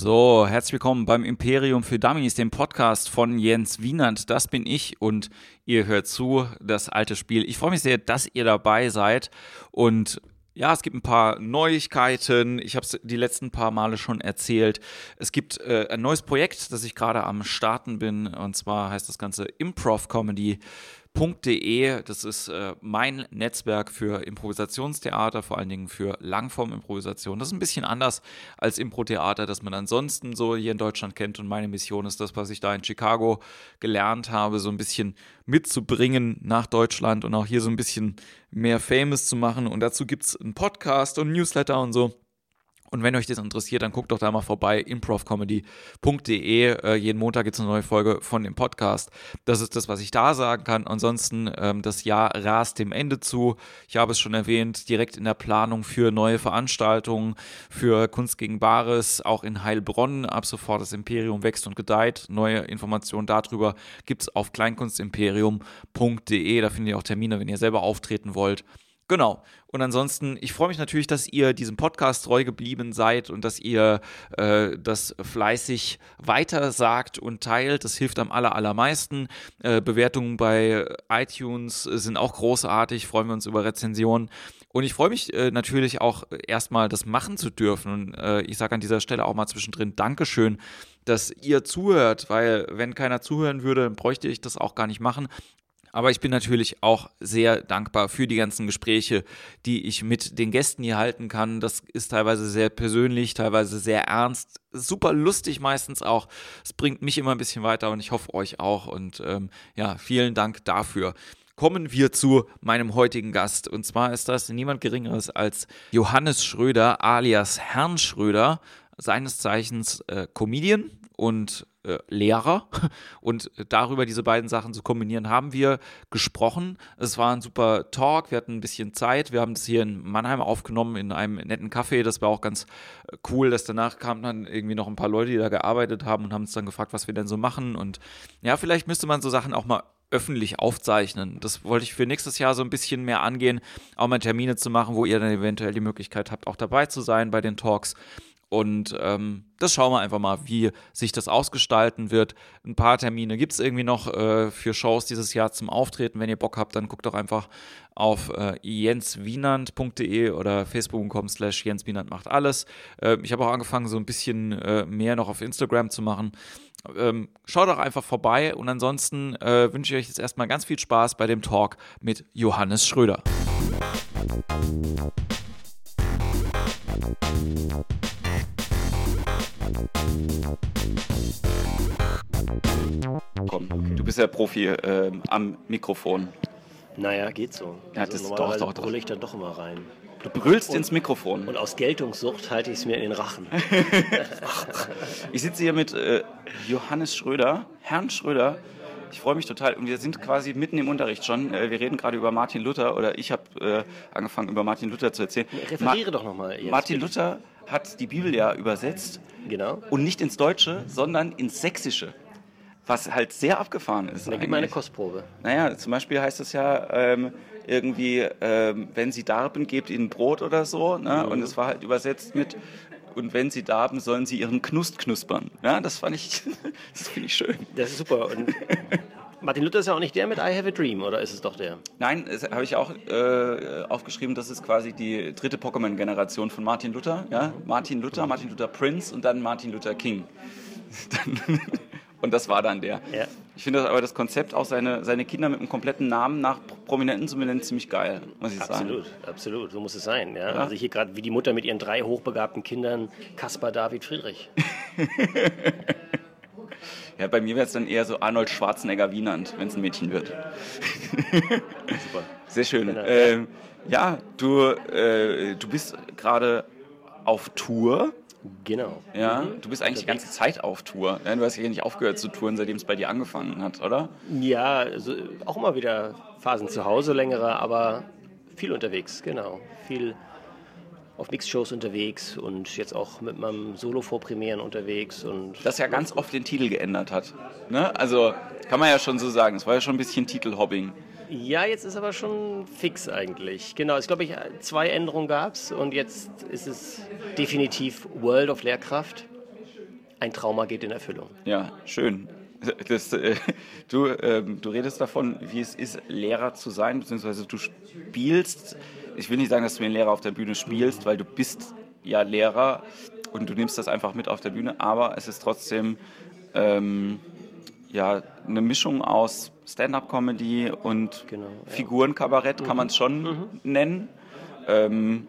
So, herzlich willkommen beim Imperium für Dummies, dem Podcast von Jens Wienand. Das bin ich und ihr hört zu, das alte Spiel. Ich freue mich sehr, dass ihr dabei seid und ja, es gibt ein paar Neuigkeiten. Ich habe es die letzten paar Male schon erzählt. Es gibt äh, ein neues Projekt, das ich gerade am Starten bin. Und zwar heißt das Ganze Improv Comedy. Improvisationstheater.de. Das ist äh, mein Netzwerk für Improvisationstheater, vor allen Dingen für Langform-Improvisation. Das ist ein bisschen anders als Impro-Theater, das man ansonsten so hier in Deutschland kennt. Und meine Mission ist das, was ich da in Chicago gelernt habe, so ein bisschen mitzubringen nach Deutschland und auch hier so ein bisschen mehr Famous zu machen. Und dazu gibt es einen Podcast und Newsletter und so. Und wenn euch das interessiert, dann guckt doch da mal vorbei, improvcomedy.de. Äh, jeden Montag gibt es eine neue Folge von dem Podcast. Das ist das, was ich da sagen kann. Ansonsten, ähm, das Jahr rast dem Ende zu. Ich habe es schon erwähnt, direkt in der Planung für neue Veranstaltungen, für Kunst gegen Bares, auch in Heilbronn. Ab sofort das Imperium wächst und gedeiht. Neue Informationen darüber gibt es auf kleinkunstimperium.de. Da findet ihr auch Termine, wenn ihr selber auftreten wollt. Genau. Und ansonsten, ich freue mich natürlich, dass ihr diesem Podcast treu geblieben seid und dass ihr äh, das fleißig weiter sagt und teilt. Das hilft am aller, allermeisten. Äh, Bewertungen bei iTunes sind auch großartig. Freuen wir uns über Rezensionen. Und ich freue mich äh, natürlich auch erstmal, das machen zu dürfen. Und äh, ich sage an dieser Stelle auch mal zwischendrin Dankeschön, dass ihr zuhört, weil wenn keiner zuhören würde, dann bräuchte ich das auch gar nicht machen. Aber ich bin natürlich auch sehr dankbar für die ganzen Gespräche, die ich mit den Gästen hier halten kann. Das ist teilweise sehr persönlich, teilweise sehr ernst, super lustig meistens auch. Es bringt mich immer ein bisschen weiter und ich hoffe euch auch. Und ähm, ja, vielen Dank dafür. Kommen wir zu meinem heutigen Gast. Und zwar ist das niemand Geringeres als Johannes Schröder alias Herrn Schröder, seines Zeichens äh, Comedian und äh, Lehrer. Und darüber diese beiden Sachen zu kombinieren, haben wir gesprochen. Es war ein super Talk, wir hatten ein bisschen Zeit. Wir haben das hier in Mannheim aufgenommen in einem netten Café. Das war auch ganz äh, cool, dass danach kamen dann irgendwie noch ein paar Leute, die da gearbeitet haben und haben uns dann gefragt, was wir denn so machen. Und ja, vielleicht müsste man so Sachen auch mal öffentlich aufzeichnen. Das wollte ich für nächstes Jahr so ein bisschen mehr angehen, auch mal Termine zu machen, wo ihr dann eventuell die Möglichkeit habt, auch dabei zu sein bei den Talks. Und ähm, das schauen wir einfach mal, wie sich das ausgestalten wird. Ein paar Termine gibt es irgendwie noch äh, für Shows dieses Jahr zum Auftreten. Wenn ihr Bock habt, dann guckt doch einfach auf äh, jenswienand.de oder facebook.com slash jenswienand macht alles. Äh, ich habe auch angefangen, so ein bisschen äh, mehr noch auf Instagram zu machen. Ähm, schaut doch einfach vorbei und ansonsten äh, wünsche ich euch jetzt erstmal ganz viel Spaß bei dem Talk mit Johannes Schröder. Komm, du bist ja Profi äh, am Mikrofon. Naja, geht so. Ja, also das normalerweise doch, doch, brülle ich dann doch immer rein. Du brüllst und, ins Mikrofon. Und aus Geltungssucht halte ich es mir in den Rachen. ich sitze hier mit äh, Johannes Schröder, Herrn Schröder. Ich freue mich total. Und wir sind quasi mitten im Unterricht schon. Äh, wir reden gerade über Martin Luther oder ich habe äh, angefangen über Martin Luther zu erzählen. Referiere Ma doch nochmal. Martin. Luther hat die Bibel ja übersetzt. Genau. Und nicht ins Deutsche, sondern ins Sächsische. Was halt sehr abgefahren ist. Dann gib mal eine Kostprobe. Naja, zum Beispiel heißt es ja ähm, irgendwie, ähm, wenn sie darben, gebt ihnen Brot oder so. Ne? Mhm. Und es war halt übersetzt mit, und wenn sie darben, sollen sie ihren Knust knuspern. Ja, das fand ich, das finde ich schön. Das ist super. Und Martin Luther ist ja auch nicht der mit I Have a Dream, oder ist es doch der? Nein, das habe ich auch äh, aufgeschrieben, das ist quasi die dritte Pokémon-Generation von Martin Luther. Ja? Martin Luther, Martin Luther Prince und dann Martin Luther King. und das war dann der. Ja. Ich finde aber das Konzept, auch seine, seine Kinder mit einem kompletten Namen nach Prominenten zu benennen, ziemlich geil, muss ich absolut, sagen. Absolut, absolut, so muss es sein. Ja? ja. Also hier gerade wie die Mutter mit ihren drei hochbegabten Kindern, Kaspar David Friedrich. Ja, bei mir wäre es dann eher so Arnold Schwarzenegger Wienand, wenn es ein Mädchen wird. Super. Sehr schön. Genau. Ähm, ja, du, äh, du bist gerade auf Tour. Genau. Ja, du bist eigentlich die ganze Zeit auf Tour. Du hast ja nicht aufgehört zu touren, seitdem es bei dir angefangen hat, oder? Ja, also auch immer wieder Phasen zu Hause, längere, aber viel unterwegs, genau. Viel auf Mixshows unterwegs und jetzt auch mit meinem Solo-Vorpremieren unterwegs. Und das ja ganz oft den Titel geändert hat. Ne? Also kann man ja schon so sagen, es war ja schon ein bisschen Titelhobbing. Ja, jetzt ist aber schon fix eigentlich. Genau, ich glaube, ich, zwei Änderungen gab es und jetzt ist es definitiv World of Lehrkraft. ein Trauma geht in Erfüllung. Ja, schön. Das, äh, du, ähm, du redest davon, wie es ist, Lehrer zu sein, beziehungsweise du spielst. Ich will nicht sagen, dass du wie ein Lehrer auf der Bühne spielst, weil du bist ja Lehrer und du nimmst das einfach mit auf der Bühne, aber es ist trotzdem ähm, ja, eine Mischung aus Stand-up-Comedy und genau, ja. Figurenkabarett, kann mhm. man es schon mhm. nennen. Ähm,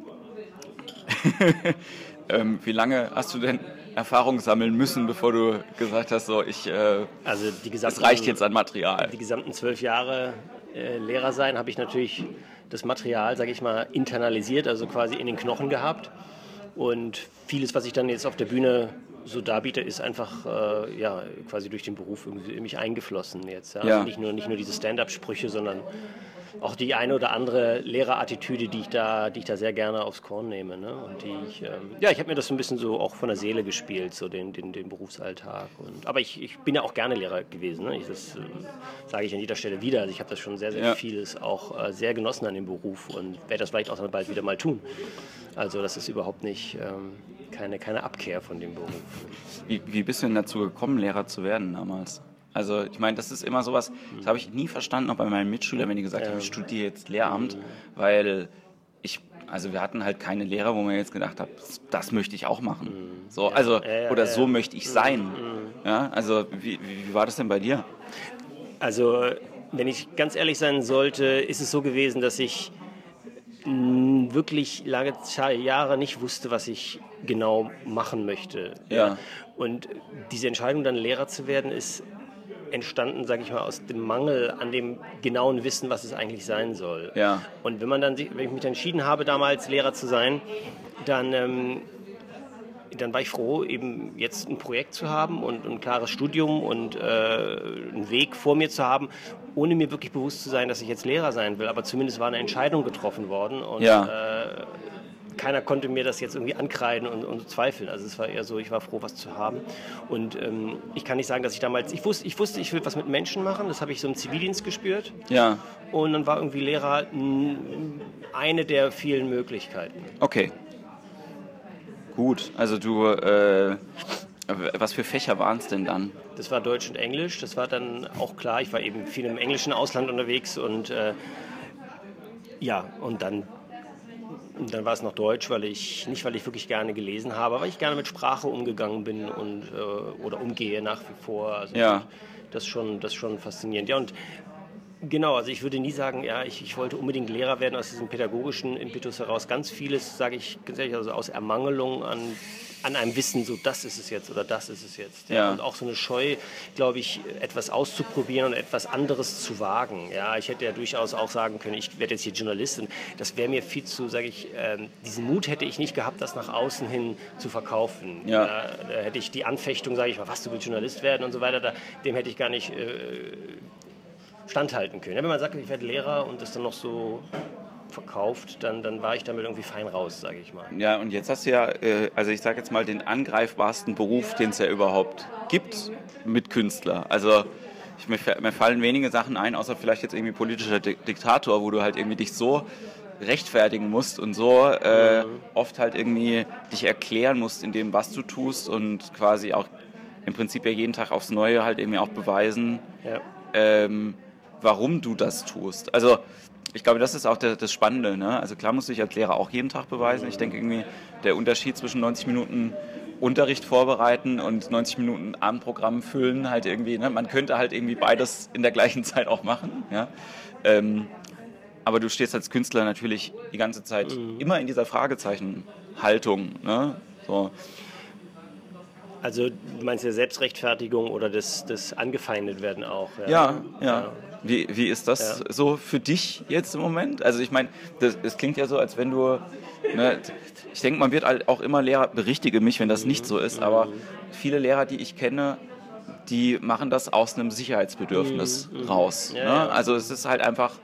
ähm, wie lange hast du denn Erfahrung sammeln müssen, bevor du gesagt hast, so ich, äh, also die es reicht jetzt an Material? Die gesamten zwölf Jahre äh, Lehrer sein, habe ich natürlich das Material, sage ich mal, internalisiert, also quasi in den Knochen gehabt. Und vieles, was ich dann jetzt auf der Bühne so darbiete, ist einfach äh, ja, quasi durch den Beruf irgendwie in mich eingeflossen jetzt. Ja? Ja. Also nicht nur, nicht nur diese Stand-up-Sprüche, sondern auch die eine oder andere Lehrerattitüde, die ich da, die ich da sehr gerne aufs Korn nehme. Ne? Und die ich, ähm, ja, ich habe mir das so ein bisschen so auch von der Seele gespielt, so den, den, den Berufsalltag. Und, aber ich, ich bin ja auch gerne Lehrer gewesen. Ne? Ich, das äh, sage ich an jeder Stelle wieder. Also ich habe das schon sehr, sehr ja. vieles auch äh, sehr genossen an dem Beruf und werde das vielleicht auch dann bald wieder mal tun. Also das ist überhaupt nicht ähm, keine, keine Abkehr von dem Beruf. Wie, wie bist du denn dazu gekommen, Lehrer zu werden damals? Also ich meine, das ist immer sowas, das habe ich nie verstanden, auch bei meinen Mitschülern, wenn die gesagt haben, ich studiere jetzt Lehramt, weil ich, also wir hatten halt keine Lehrer, wo man jetzt gedacht hat, das möchte ich auch machen. Mhm. So, also, oder so möchte ich sein. Mhm. Ja, also wie, wie war das denn bei dir? Also, wenn ich ganz ehrlich sein sollte, ist es so gewesen, dass ich wirklich lange Jahre nicht wusste, was ich genau machen möchte. Ja. Und diese Entscheidung, dann Lehrer zu werden, ist entstanden, sage ich mal, aus dem Mangel an dem genauen Wissen, was es eigentlich sein soll. Ja. Und wenn man dann, wenn ich mich entschieden habe, damals Lehrer zu sein, dann ähm, dann war ich froh, eben jetzt ein Projekt zu haben und ein klares Studium und äh, einen Weg vor mir zu haben, ohne mir wirklich bewusst zu sein, dass ich jetzt Lehrer sein will. Aber zumindest war eine Entscheidung getroffen worden und ja. äh, keiner konnte mir das jetzt irgendwie ankreiden und, und, zweifeln. Also es war eher so, ich war froh, was zu haben. Und ähm, ich kann nicht sagen, dass ich damals, ich wusste, ich wusste, ich will was mit Menschen machen. Das habe ich so im Zivildienst gespürt. Ja. Und dann war irgendwie Lehrer eine der vielen Möglichkeiten. Okay. Gut, also du, äh, was für Fächer waren es denn dann? Das war Deutsch und Englisch. Das war dann auch klar. Ich war eben viel im englischen Ausland unterwegs und äh, ja, und dann dann war es noch Deutsch, weil ich nicht, weil ich wirklich gerne gelesen habe, weil ich gerne mit Sprache umgegangen bin und äh, oder umgehe nach wie vor. Also ja. Das schon, das schon faszinierend. Ja und Genau, also ich würde nie sagen, ja, ich, ich wollte unbedingt Lehrer werden aus diesem pädagogischen Impetus heraus. Ganz vieles, sage ich ganz ehrlich, also aus Ermangelung an an einem Wissen, so das ist es jetzt oder das ist es jetzt. Ja. ja. Und auch so eine Scheu, glaube ich, etwas auszuprobieren und etwas anderes zu wagen. Ja, ich hätte ja durchaus auch sagen können, ich werde jetzt hier Journalistin. Das wäre mir viel zu, sage ich, ähm, diesen Mut hätte ich nicht gehabt, das nach außen hin zu verkaufen. Ja. Da, da hätte ich die Anfechtung, sage ich mal, was, du willst Journalist werden und so weiter, da, dem hätte ich gar nicht äh, standhalten können. Ja, wenn man sagt, ich werde Lehrer und das dann noch so verkauft, dann, dann war ich damit irgendwie fein raus, sage ich mal. Ja, und jetzt hast du ja, äh, also ich sage jetzt mal, den angreifbarsten Beruf, den es ja überhaupt gibt, mit Künstler. Also ich, mir, mir, fallen wenige Sachen ein, außer vielleicht jetzt irgendwie politischer Diktator, wo du halt irgendwie dich so rechtfertigen musst und so äh, mhm. oft halt irgendwie dich erklären musst in dem, was du tust und quasi auch im Prinzip ja jeden Tag aufs Neue halt irgendwie auch beweisen, ja. ähm, warum du das tust. Also ich glaube, das ist auch der, das Spannende. Ne? Also klar muss ich als Lehrer auch jeden Tag beweisen. Ich denke irgendwie, der Unterschied zwischen 90 Minuten Unterricht vorbereiten und 90 Minuten Abendprogramm füllen, halt irgendwie, ne? man könnte halt irgendwie beides in der gleichen Zeit auch machen. Ja? Ähm, aber du stehst als Künstler natürlich die ganze Zeit mhm. immer in dieser Fragezeichenhaltung. Ne? So. Also du meinst ja Selbstrechtfertigung oder das, das angefeindet werden auch. Ja, ja. ja. ja. Wie, wie ist das ja. so für dich jetzt im Moment? Also ich meine, es klingt ja so, als wenn du, ne, ich denke, man wird halt auch immer Lehrer, berichtige mich, wenn das nicht so ist, aber viele Lehrer, die ich kenne, die machen das aus einem Sicherheitsbedürfnis mhm. raus. Ja, ne? Also es ist halt einfach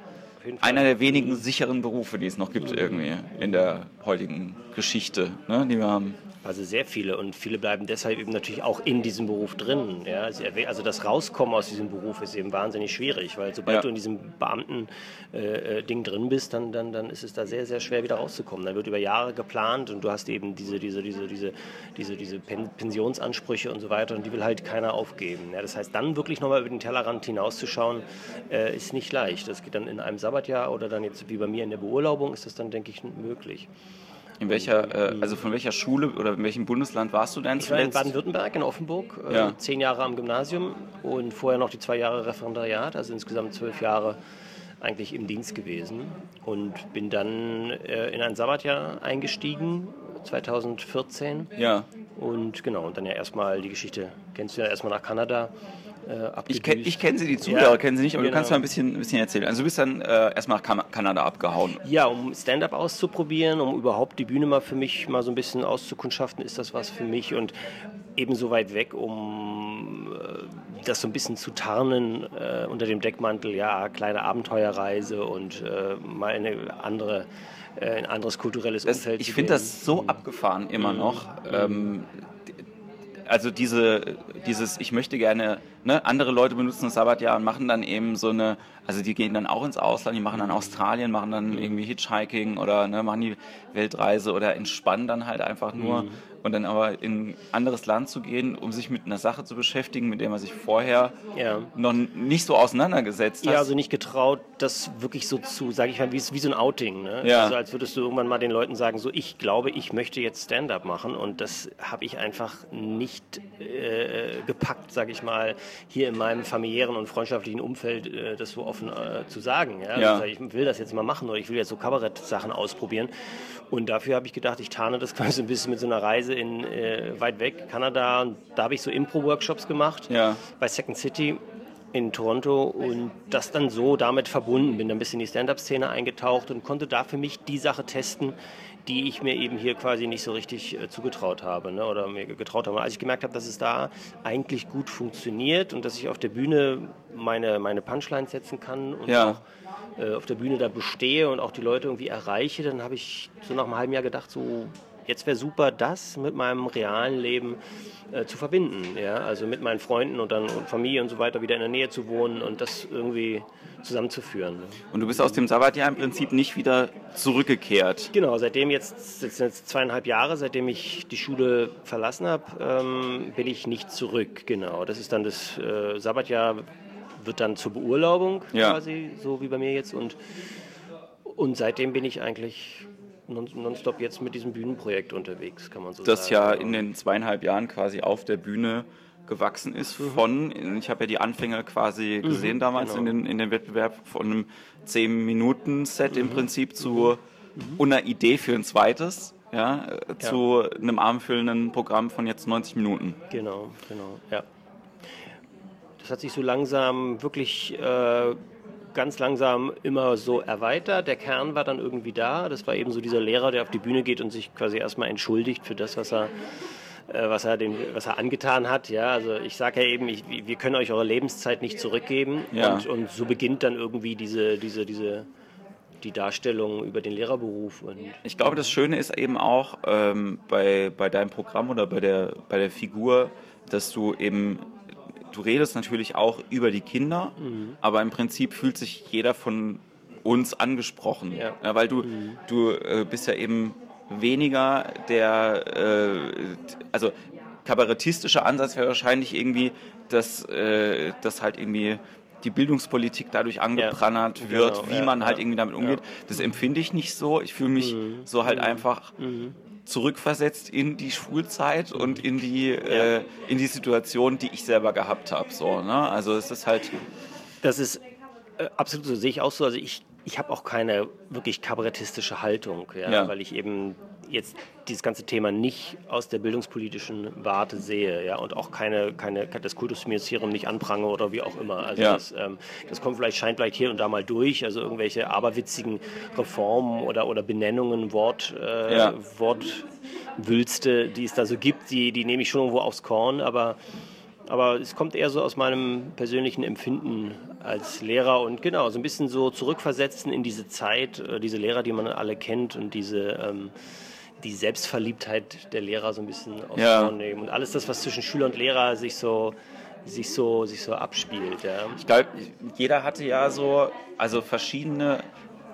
einer der wenigen sicheren Berufe, die es noch gibt irgendwie in der heutigen Geschichte, ne, die wir haben. Also sehr viele und viele bleiben deshalb eben natürlich auch in diesem Beruf drin. Ja? Also das Rauskommen aus diesem Beruf ist eben wahnsinnig schwierig, weil sobald ja. du in diesem Beamten-Ding äh, äh drin bist, dann, dann, dann ist es da sehr, sehr schwer wieder rauszukommen. Dann wird über Jahre geplant und du hast eben diese, diese, diese, diese, diese, diese Pensionsansprüche und so weiter und die will halt keiner aufgeben. Ja? Das heißt, dann wirklich nochmal über den Tellerrand hinauszuschauen, äh, ist nicht leicht. Das geht dann in einem Sabbatjahr oder dann jetzt wie bei mir in der Beurlaubung ist das dann, denke ich, möglich. In welcher, äh, also von welcher Schule oder in welchem Bundesland warst du denn zuletzt? Ich war in Baden-Württemberg, in Offenburg, äh, ja. zehn Jahre am Gymnasium und vorher noch die zwei Jahre Referendariat, also insgesamt zwölf Jahre eigentlich im Dienst gewesen und bin dann äh, in ein Sabbatjahr eingestiegen, 2014. Ja. Und genau, und dann ja erstmal die Geschichte, kennst du ja erstmal nach Kanada äh, ich kenne kenn sie, die Zuhörer ja, kennen sie nicht, aber genau. du kannst genau. mal ein bisschen, ein bisschen erzählen. Also du bist dann äh, erstmal nach Kanada abgehauen. Ja, um Stand-up auszuprobieren, um überhaupt die Bühne mal für mich mal so ein bisschen auszukundschaften, ist das was für mich und ebenso weit weg, um äh, das so ein bisschen zu tarnen äh, unter dem Deckmantel, ja, kleine Abenteuerreise und äh, mal eine andere äh, ein anderes kulturelles Umfeld. Das, ich finde das so mhm. abgefahren immer mhm. noch. Ähm, also diese, dieses, ich möchte gerne, ne, andere Leute benutzen das Sabbatjahr und machen dann eben so eine, also die gehen dann auch ins Ausland, die machen dann Australien, machen dann irgendwie Hitchhiking oder ne, machen die Weltreise oder entspannen dann halt einfach nur. Mhm und dann aber in ein anderes Land zu gehen, um sich mit einer Sache zu beschäftigen, mit der man sich vorher ja. noch nicht so auseinandergesetzt hat. Ja, also nicht getraut, das wirklich so zu, sage ich mal, wie, wie so ein Outing. Ne? Ja. Also als würdest du irgendwann mal den Leuten sagen, so ich glaube, ich möchte jetzt Stand-up machen und das habe ich einfach nicht äh, gepackt, sage ich mal, hier in meinem familiären und freundschaftlichen Umfeld äh, das so offen äh, zu sagen. Ja? ja. Also ich will das jetzt mal machen oder ich will jetzt so Kabarett-Sachen ausprobieren und dafür habe ich gedacht, ich tarne das quasi ein bisschen mit so einer Reise in äh, weit weg, Kanada. Und da habe ich so Impro-Workshops gemacht ja. bei Second City in Toronto und das dann so damit verbunden. Bin dann ein bisschen in die Stand-up-Szene eingetaucht und konnte da für mich die Sache testen, die ich mir eben hier quasi nicht so richtig äh, zugetraut habe ne, oder mir getraut habe. Als ich gemerkt habe, dass es da eigentlich gut funktioniert und dass ich auf der Bühne meine, meine Punchlines setzen kann und ja. auch äh, auf der Bühne da bestehe und auch die Leute irgendwie erreiche, dann habe ich so nach einem halben Jahr gedacht, so jetzt wäre super, das mit meinem realen Leben äh, zu verbinden. Ja? Also mit meinen Freunden und dann und Familie und so weiter wieder in der Nähe zu wohnen und das irgendwie zusammenzuführen. Ne? Und du bist aus dem Sabbatjahr im Prinzip nicht wieder zurückgekehrt? Genau, seitdem jetzt, jetzt, jetzt zweieinhalb Jahre, seitdem ich die Schule verlassen habe, ähm, bin ich nicht zurück. Genau, das ist dann das äh, Sabbatjahr wird dann zur Beurlaubung ja. quasi, so wie bei mir jetzt. Und, und seitdem bin ich eigentlich nonstop jetzt mit diesem Bühnenprojekt unterwegs, kann man so das sagen. Das ja in den zweieinhalb Jahren quasi auf der Bühne gewachsen ist mhm. von, ich habe ja die Anfänge quasi mhm, gesehen mhm, damals genau. in, den, in dem Wettbewerb, von einem 10-Minuten-Set mhm. im Prinzip zu mhm. einer Idee für ein zweites. Ja, ja, zu einem abendfüllenden Programm von jetzt 90 Minuten. Genau, genau, ja. Das hat sich so langsam wirklich äh, ganz langsam immer so erweitert. Der Kern war dann irgendwie da. Das war eben so dieser Lehrer, der auf die Bühne geht und sich quasi erstmal entschuldigt für das, was er äh, was er, den, was er angetan hat. Ja, also ich sage ja eben, ich, wir können euch eure Lebenszeit nicht zurückgeben. Ja. Und, und, so beginnt dann irgendwie diese, diese, diese, die Darstellung über den Lehrerberuf. Und ich glaube, das Schöne ist eben auch ähm, bei, bei deinem Programm oder bei der, bei der Figur, dass du eben du redest natürlich auch über die Kinder, mhm. aber im Prinzip fühlt sich jeder von uns angesprochen, ja. Ja, weil du, mhm. du äh, bist ja eben weniger der, äh, also kabarettistischer Ansatz wäre wahrscheinlich irgendwie, dass, äh, dass halt irgendwie die Bildungspolitik dadurch angeprangert ja, wird, genau, wie man halt irgendwie damit umgeht. Das empfinde ich nicht so. Ich fühle mich mhm. so halt mhm. einfach mhm zurückversetzt in die Schulzeit und in die, äh, in die Situation, die ich selber gehabt habe. So, ne? Also es ist halt. Das ist äh, absolut so, sehe ich auch so. Also ich, ich habe auch keine wirklich kabarettistische Haltung, ja, ja. weil ich eben jetzt dieses ganze Thema nicht aus der bildungspolitischen Warte sehe ja, und auch keine, keine, das Kultusministerium nicht anprange oder wie auch immer. Also ja. das, ähm, das kommt vielleicht, scheint vielleicht hier und da mal durch, also irgendwelche aberwitzigen Reformen oder, oder Benennungen, Wort, äh, ja. Wortwülste, die es da so gibt, die, die nehme ich schon irgendwo aufs Korn, aber aber es kommt eher so aus meinem persönlichen Empfinden als Lehrer und genau, so ein bisschen so zurückversetzen in diese Zeit, äh, diese Lehrer, die man alle kennt und diese, ähm, die Selbstverliebtheit der Lehrer so ein bisschen aufs Ja. Nehmen und alles das, was zwischen Schüler und Lehrer sich so sich so sich so abspielt. Ja. Ich glaube, jeder hatte ja so, also verschiedene.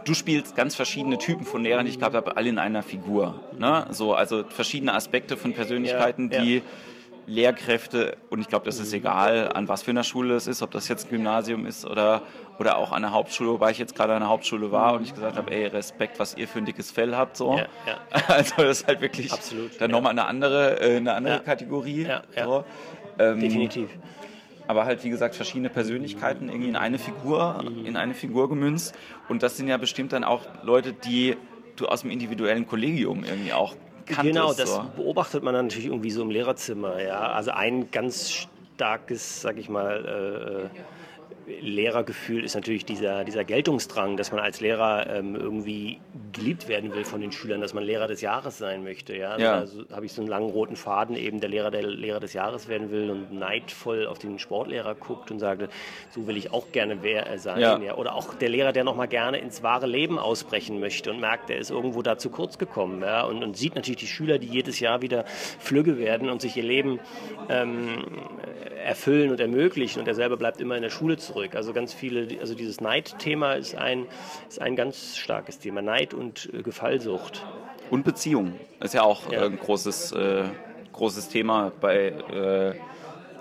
Du spielst ganz verschiedene Typen von Lehrern, die ich gehabt habe, alle in einer Figur. Ne? So, also verschiedene Aspekte von Persönlichkeiten, Ja, ja. Lehrkräfte, und ich glaube, das ist egal, an was für einer Schule es ist, ob das jetzt ein Gymnasium ist oder, oder auch an der Hauptschule, wobei ich jetzt gerade an der Hauptschule war und ich gesagt habe, ey, Respekt, was ihr für ein dickes Fell habt. So. Ja, ja. Also das ist halt wirklich Absolut, dann ja. nochmal eine andere, äh, eine andere. Kategorie. So. Ähm, Definitiv. aber halt wie gesagt verschiedene Persönlichkeiten irgendwie in eine Figur, in eine Figur gemünzt. Und das sind ja bestimmt dann auch Leute, die du aus dem individuellen Kollegium irgendwie auch kanntest. Genau, das so. beobachtet man dann natürlich irgendwie so im Lehrerzimmer. Ja, also ein ganz starkes, sag ich mal. Äh, Lehrergefühl ist natürlich dieser, dieser Geltungsdrang, dass man als Lehrer ähm, irgendwie geliebt werden will von den Schülern, dass man Lehrer des Jahres sein möchte. Ja? Ja. Also habe ich so einen langen roten Faden, eben der Lehrer, der Lehrer des Jahres werden will und neidvoll auf den Sportlehrer guckt und sagt, so will ich auch gerne wer äh, sein. Ja. Ja. Oder auch der Lehrer, der nochmal gerne ins wahre Leben ausbrechen möchte und merkt, er ist irgendwo da zu kurz gekommen. Ja? Und, und sieht natürlich die Schüler, die jedes Jahr wieder flügge werden und sich ihr Leben ähm, erfüllen und ermöglichen und er selber bleibt immer in der Schule zurück. Also ganz viele, also dieses Neidthema ist ein, ist ein ganz starkes Thema. Neid und äh, Gefallsucht. Und Beziehung ist ja auch Ja. äh, ein großes, äh, großes Thema bei äh,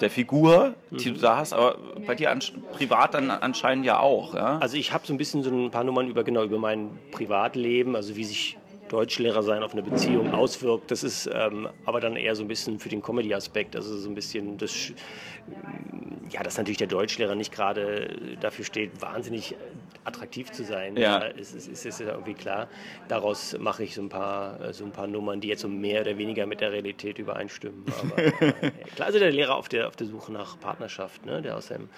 der Figur, die Mhm. du da hast, aber bei dir privat dann anscheinend ja auch. Ja? Also ich habe so ein bisschen so ein paar Nummern über genau über mein Privatleben, also wie sich Deutschlehrer sein auf eine Beziehung auswirkt. Das ist ähm, aber dann eher so ein bisschen für den Comedy-Aspekt, also so ein bisschen das, ja, dass natürlich der Deutschlehrer nicht gerade dafür steht, wahnsinnig attraktiv zu sein. Ja. ist, ist, ist, ist irgendwie klar. Daraus mache ich so ein paar, äh, so ein paar Nummern, die jetzt so mehr oder weniger mit der Realität übereinstimmen. Aber äh, klar, also der Lehrer auf der, auf der Suche nach Partnerschaft, ne, der aus seinem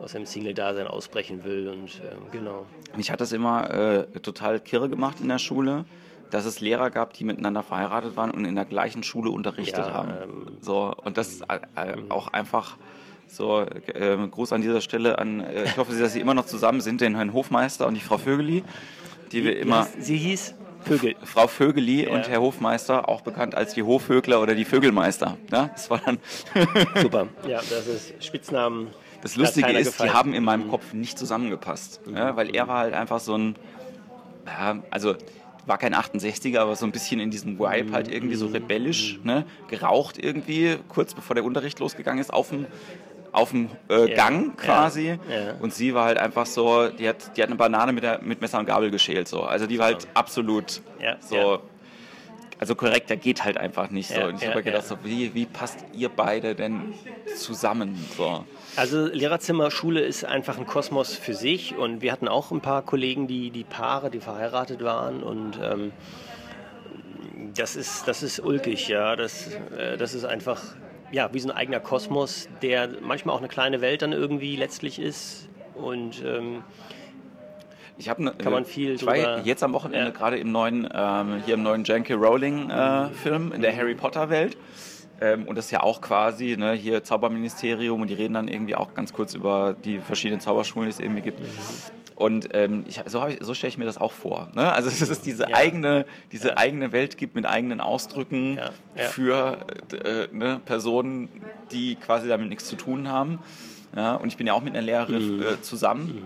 aus seinem Single-Dasein ausbrechen will und ähm, genau. Mich hat das immer äh, total kirre gemacht in der Schule, dass es Lehrer gab, die miteinander verheiratet waren und in der gleichen Schule unterrichtet Ja, haben. ähm, so, und das ist äh, äh, auch einfach so, äh, Gruß an dieser Stelle an, äh, ich hoffe, dass Sie immer noch zusammen sind, den Herrn Hofmeister und die Frau Vögeli, die wir immer, Sie hieß Vögel. Frau Vögeli Ja. und Herr Hofmeister, auch bekannt als die Hofvögler oder die Vögelmeister. Ja, das war dann Super. Ja, das ist Spitznamen. Das Lustige ist, die gefallen. haben in meinem Kopf nicht zusammengepasst. Ja, weil er war halt einfach so ein, ja, also war kein 68er, aber so ein bisschen in diesem Vibe halt irgendwie so rebellisch, ne? geraucht irgendwie, kurz bevor der Unterricht losgegangen ist, auf dem auf dem äh, Ja, Gang quasi. ja, ja. Und sie war halt einfach so, die hat, die hat eine Banane mit, der, mit Messer und Gabel geschält. So. Also die war halt absolut so. Also korrekter geht halt einfach nicht so. Ja, und ich ja, habe gedacht, ja. so, wie, wie passt ihr beide denn zusammen? So. Also Lehrerzimmer, Schule ist einfach ein Kosmos für sich und wir hatten auch ein paar Kollegen, die, die Paare, die verheiratet waren und ähm, das, ist, das ist ulkig, ja. Das, äh, das ist einfach ja, wie so ein eigener Kosmos, der manchmal auch eine kleine Welt dann irgendwie letztlich ist und ähm, Ich habe ne, Kann man viel ich war jetzt am Wochenende Ja. gerade im neuen ähm, hier im neuen J.K. Rowling äh, Film in der Harry Potter Welt ähm, und das ist ja auch quasi ne, hier Zauberministerium und die reden dann irgendwie auch ganz kurz über die verschiedenen Zauberschulen, die es irgendwie gibt. Und ähm, ich, so, ich- so stelle ich mir das auch vor. Ne? Also dass es diese Ja. eigene diese eigene Welt gibt mit eigenen Ausdrücken Ja, ja. für äh, ne, Personen, die quasi damit nichts zu tun haben. Ja, und ich bin ja auch mit einer Lehrerin Mhm. äh, zusammen.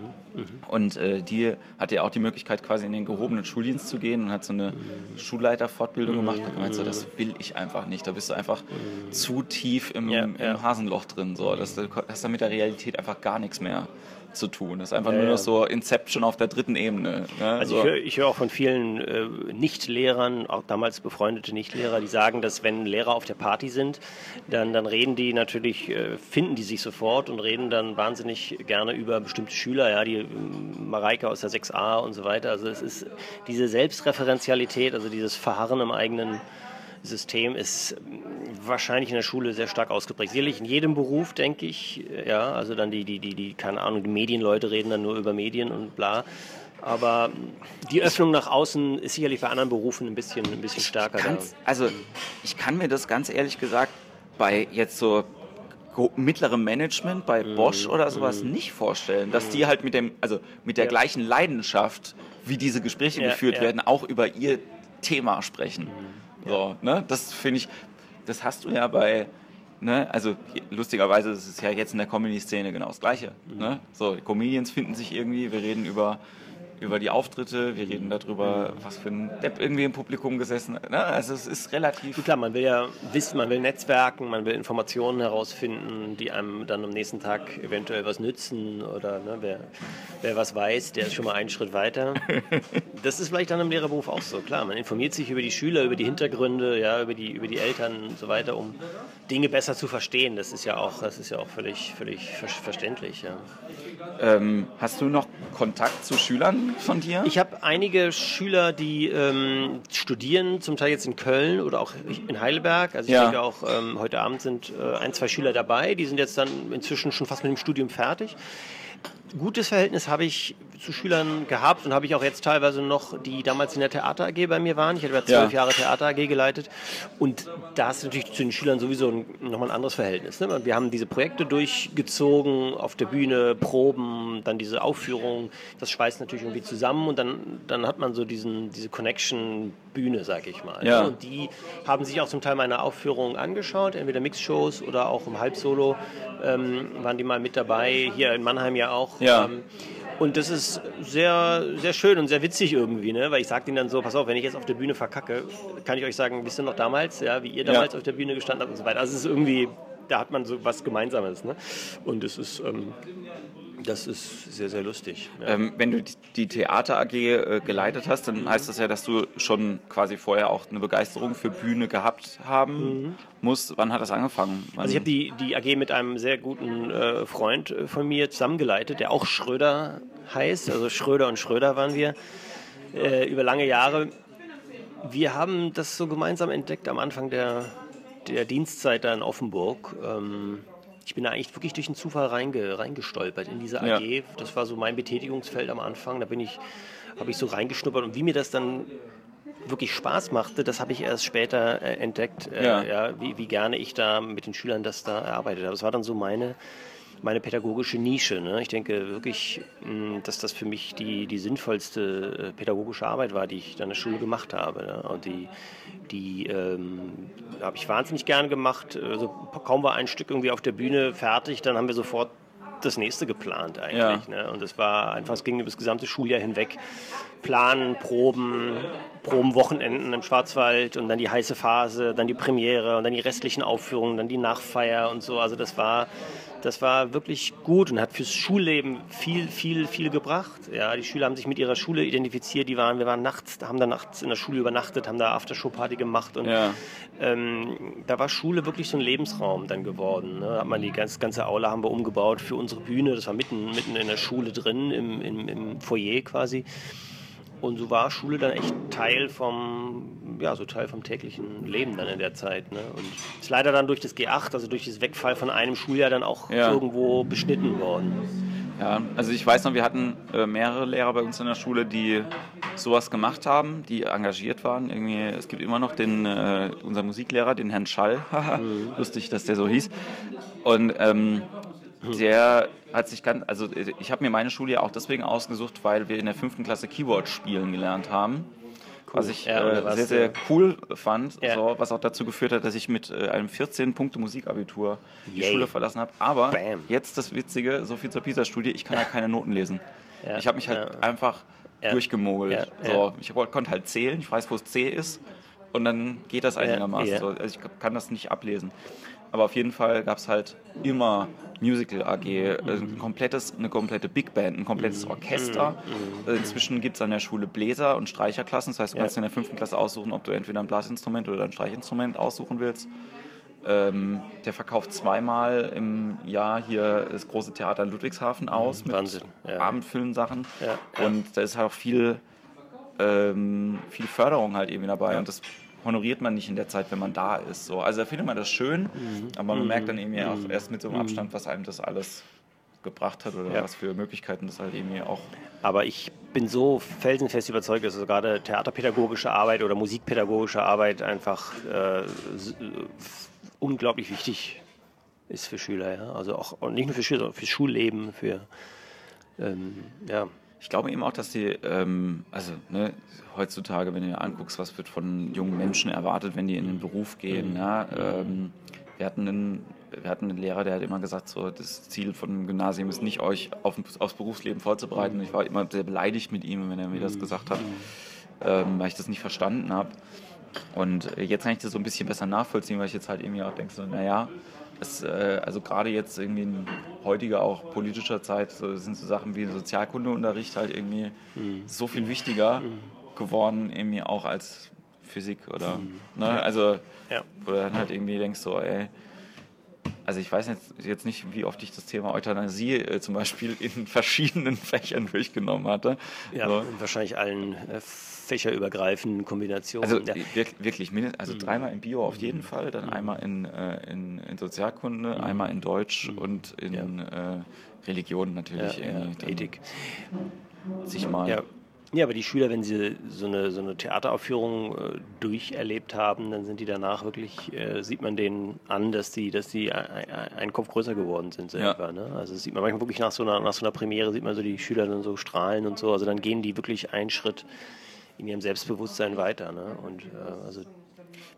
Und äh, die hatte ja auch die Möglichkeit, quasi in den gehobenen Schuldienst zu gehen und hat so eine Schulleiterfortbildung gemacht. Und gemeint, so, das will ich einfach nicht. Da bist du einfach zu tief im, Ja, im ja. Hasenloch drin. So. Das, das hat mit der Realität einfach gar nichts mehr zu tun. Das ist einfach Ja, nur ja. noch so Inception auf der dritten Ebene. Ne? Also so. ich höre ich höre auch von vielen äh, Nichtlehrern, auch damals befreundete Nichtlehrer, die sagen, dass wenn Lehrer auf der Party sind, dann, dann reden die natürlich, äh, finden die sich sofort und reden dann wahnsinnig gerne über bestimmte Schüler, ja, die ähm, Mareike aus der 6a und so weiter. Also es ist diese Selbstreferenzialität, also dieses Verharren im eigenen System ist ähm, wahrscheinlich in der Schule sehr stark ausgeprägt. Sicherlich in jedem Beruf, denke ich. Ja, also dann die, die, die, die, keine Ahnung, die Medienleute reden dann nur über Medien und bla. Aber die Öffnung nach außen ist sicherlich bei anderen Berufen ein bisschen, ein bisschen stärker. Kann's, also ich kann mir das ganz ehrlich gesagt bei jetzt so mittlerem Management, bei Mhm. Bosch oder sowas nicht vorstellen, dass die halt mit dem, also mit der Ja. gleichen Leidenschaft, wie diese Gespräche Ja, geführt ja. werden, auch über ihr Thema sprechen. So, ne? Das finde ich, das hast du ja bei, ne? also lustigerweise ist es ja jetzt in der Comedy-Szene genau das Gleiche. Mhm. Ne? So, Comedians finden sich irgendwie, wir reden über über die Auftritte, wir reden darüber, was für ein Depp irgendwie im Publikum gesessen hat. Ne? Also es ist relativ... Klar, man will ja wissen, man will Netzwerken, man will Informationen herausfinden, die einem dann am nächsten Tag eventuell was nützen oder ne, wer, wer was weiß, der ist schon mal einen Schritt weiter. Das ist vielleicht dann im Lehrerberuf auch so, klar. Man informiert sich über die Schüler, über die Hintergründe, ja, über, die, über die Eltern und so weiter, um Dinge besser zu verstehen. Das ist ja auch, das ist ja auch völlig, völlig verständlich. Ja. Ähm, hast du noch Kontakt zu Schülern von dir? Ich habe einige Schüler, die ähm, studieren, zum Teil jetzt in Köln oder auch in Heidelberg. Also ich ja. denke auch, ähm, heute Abend sind äh, ein, zwei Schüler dabei, die sind jetzt dann inzwischen schon fast mit dem Studium fertig gutes Verhältnis habe ich zu Schülern gehabt und habe ich auch jetzt teilweise noch, die damals in der Theater AG bei mir waren. Ich habe ja zwölf ja. Jahre Theater AG geleitet und da ist natürlich zu den Schülern sowieso ein, nochmal ein anderes Verhältnis. Ne? Wir haben diese Projekte durchgezogen, auf der Bühne, Proben, dann diese Aufführung. Das schweißt natürlich irgendwie zusammen und dann, dann hat man so diesen, diese Connection Bühne, sag ich mal. Ja. Und die haben sich auch zum Teil meine Aufführungen angeschaut, entweder Mixshows oder auch im Halbsolo ähm, waren die mal mit dabei, hier in Mannheim ja auch. Ja. Ähm, und das ist sehr, sehr schön und sehr witzig irgendwie, ne? weil ich sage denen dann so, pass auf, wenn ich jetzt auf der Bühne verkacke, kann ich euch sagen, wisst ihr noch damals, ja, wie ihr damals ja. auf der Bühne gestanden habt und so weiter. Also es ist irgendwie, da hat man so was Gemeinsames. Ne? Und es ist, ähm, das ist sehr, sehr lustig. Ja. Ähm, wenn du die Theater AG äh, geleitet hast, dann heißt das ja, dass du schon quasi vorher auch eine Begeisterung für Bühne gehabt haben mhm. musst. Wann hat das angefangen? Wann also ich habe die, die AG mit einem sehr guten äh, Freund äh, von mir zusammengeleitet, der auch Schröder heißt. Also Schröder und Schröder waren wir äh, über lange Jahre. Wir haben das so gemeinsam entdeckt am Anfang der, der Dienstzeit da in Offenburg. Ähm, ich bin da eigentlich wirklich durch einen Zufall reinge, reingestolpert in diese AG. Ja. Das war so mein Betätigungsfeld am Anfang. Da bin ich, habe ich so reingeschnuppert und wie mir das dann wirklich Spaß machte, das habe ich erst später äh, entdeckt, äh, ja. ja wie, wie, gerne ich da mit den Schülern das da erarbeitet habe. Das war dann so meine, meine pädagogische Nische. Ne? Ich denke wirklich, mh, dass das für mich die, die sinnvollste äh, pädagogische Arbeit war, die ich dann in der Schule gemacht habe. Ne? Und die, die ähm, habe ich wahnsinnig gern gemacht. Also, kaum war ein Stück irgendwie auf der Bühne fertig, dann haben wir sofort das nächste geplant eigentlich. Ja. Ne? Und es war einfach, es ging über das gesamte Schuljahr hinweg. Planen, Proben, Probenwochenenden im Schwarzwald und dann die heiße Phase, dann die Premiere und dann die restlichen Aufführungen, dann die Nachfeier und so. Also das war das war wirklich gut und hat fürs Schulleben viel, viel, viel gebracht. Ja, die Schüler haben sich mit ihrer Schule identifiziert. Die waren, wir waren nachts, haben da nachts in der Schule übernachtet, haben da Aftershow-Party gemacht und ja. ähm, da war Schule wirklich so ein Lebensraum dann geworden. Ne? Da hat man die ganz, ganze Aula haben wir umgebaut für unsere Bühne. Das war mitten, mitten in der Schule drin, im, im, im Foyer quasi. Und so war Schule dann echt Teil vom, ja, so Teil vom täglichen Leben dann in der Zeit. Ne? Und ist leider dann durch das G8, also durch das Wegfall von einem Schuljahr dann auch ja. irgendwo beschnitten worden. Ja, also ich weiß noch, wir hatten äh, mehrere Lehrer bei uns in der Schule, die sowas gemacht haben, die engagiert waren. Irgendwie, es gibt immer noch den, äh, unseren Musiklehrer, den Herrn Schall. mhm. Lustig, dass der so hieß. Und ähm, der hat sich ganz, also ich habe mir meine Schule ja auch deswegen ausgesucht, weil wir in der fünften Klasse Keyboard spielen gelernt haben. Cool. Was ich ja, äh, sehr, sehr cool fand, ja. so, was auch dazu geführt hat, dass ich mit äh, einem 14-Punkte-Musikabitur die. Schule verlassen habe. Aber Bam. jetzt das Witzige, so viel zur PISA-Studie, ich kann ja keine Noten lesen. Ja. Ich habe mich halt einfach durchgemogelt. So, ich konnte halt zählen, ich weiß, wo es C ist und dann geht das einigermaßen. So. Also ich kann das nicht ablesen. Aber auf jeden Fall gab es halt immer Musical AG, äh, ein komplettes, eine komplette Big Band, ein komplettes mhm. Orchester. Mhm. Äh, inzwischen gibt es an der Schule Bläser- und Streicherklassen. Das heißt, du kannst in der fünften Klasse aussuchen, ob du entweder ein Blasinstrument oder ein Streichinstrument aussuchen willst. Ähm, der verkauft zweimal im Jahr hier das große Theater in Ludwigshafen aus mit Wahnsinn, ja. Abendfüllen-Sachen. Ja, Und da ist halt auch viel, ähm, viel Förderung halt irgendwie dabei. Und das honoriert man nicht in der Zeit, wenn man da ist. So. Also da findet man das schön, mhm. aber man mhm. merkt dann eben auch mhm. erst mit so einem mhm. Abstand, was einem das alles gebracht hat oder ja. was für Möglichkeiten das halt eben auch. Aber ich bin so felsenfest überzeugt, dass gerade theaterpädagogische Arbeit oder musikpädagogische Arbeit einfach äh, unglaublich wichtig ist für Schüler. Ja? Also auch nicht nur für Schüler, sondern für Schulleben, für ähm, ja, ich glaube eben auch, dass die, ähm, also ne, heutzutage, wenn du dir anguckst, was wird von jungen Menschen erwartet, wenn die in den Beruf gehen. Mhm. Ja, ähm, wir, hatten einen, wir hatten einen Lehrer, der hat immer gesagt, so, das Ziel von dem Gymnasium ist nicht, euch auf, aufs Berufsleben vorzubereiten. Mhm. Ich war immer sehr beleidigt mit ihm, wenn er mir das mhm. gesagt hat, ähm, weil ich das nicht verstanden habe. Und jetzt kann ich das so ein bisschen besser nachvollziehen, weil ich jetzt halt irgendwie auch denke, so, naja, es, äh, also gerade jetzt irgendwie in heutiger auch politischer Zeit so, sind so Sachen wie Sozialkundeunterricht halt irgendwie mhm. so viel wichtiger mhm. geworden, irgendwie auch als Physik oder, mhm. ne, also ja. wo du dann halt irgendwie denkst so, ey, also ich weiß jetzt, jetzt nicht, wie oft ich das Thema Euthanasie äh, zum Beispiel in verschiedenen Fächern durchgenommen hatte. Ja, so. in wahrscheinlich allen äh, fächerübergreifenden Kombinationen. Also ja. wirklich, also mhm. dreimal in Bio auf jeden Fall, dann mhm. einmal in, äh, in, in, Sozialkunde, mhm. einmal in Deutsch mhm. und in ja. äh, Religion natürlich. Ja, Ethik. Sich mal. Ja. Aber die Schüler, wenn sie so eine, so eine Theateraufführung äh, durcherlebt haben, dann sind die danach wirklich, äh, sieht man denen an, dass die, dass die einen Kopf größer geworden sind selber. Ja. Ne? Also das sieht man manchmal wirklich nach so, einer, nach so einer Premiere, sieht man so die Schüler dann so strahlen und so. Also dann gehen die wirklich einen Schritt in ihrem Selbstbewusstsein weiter. Ne? Und, äh, also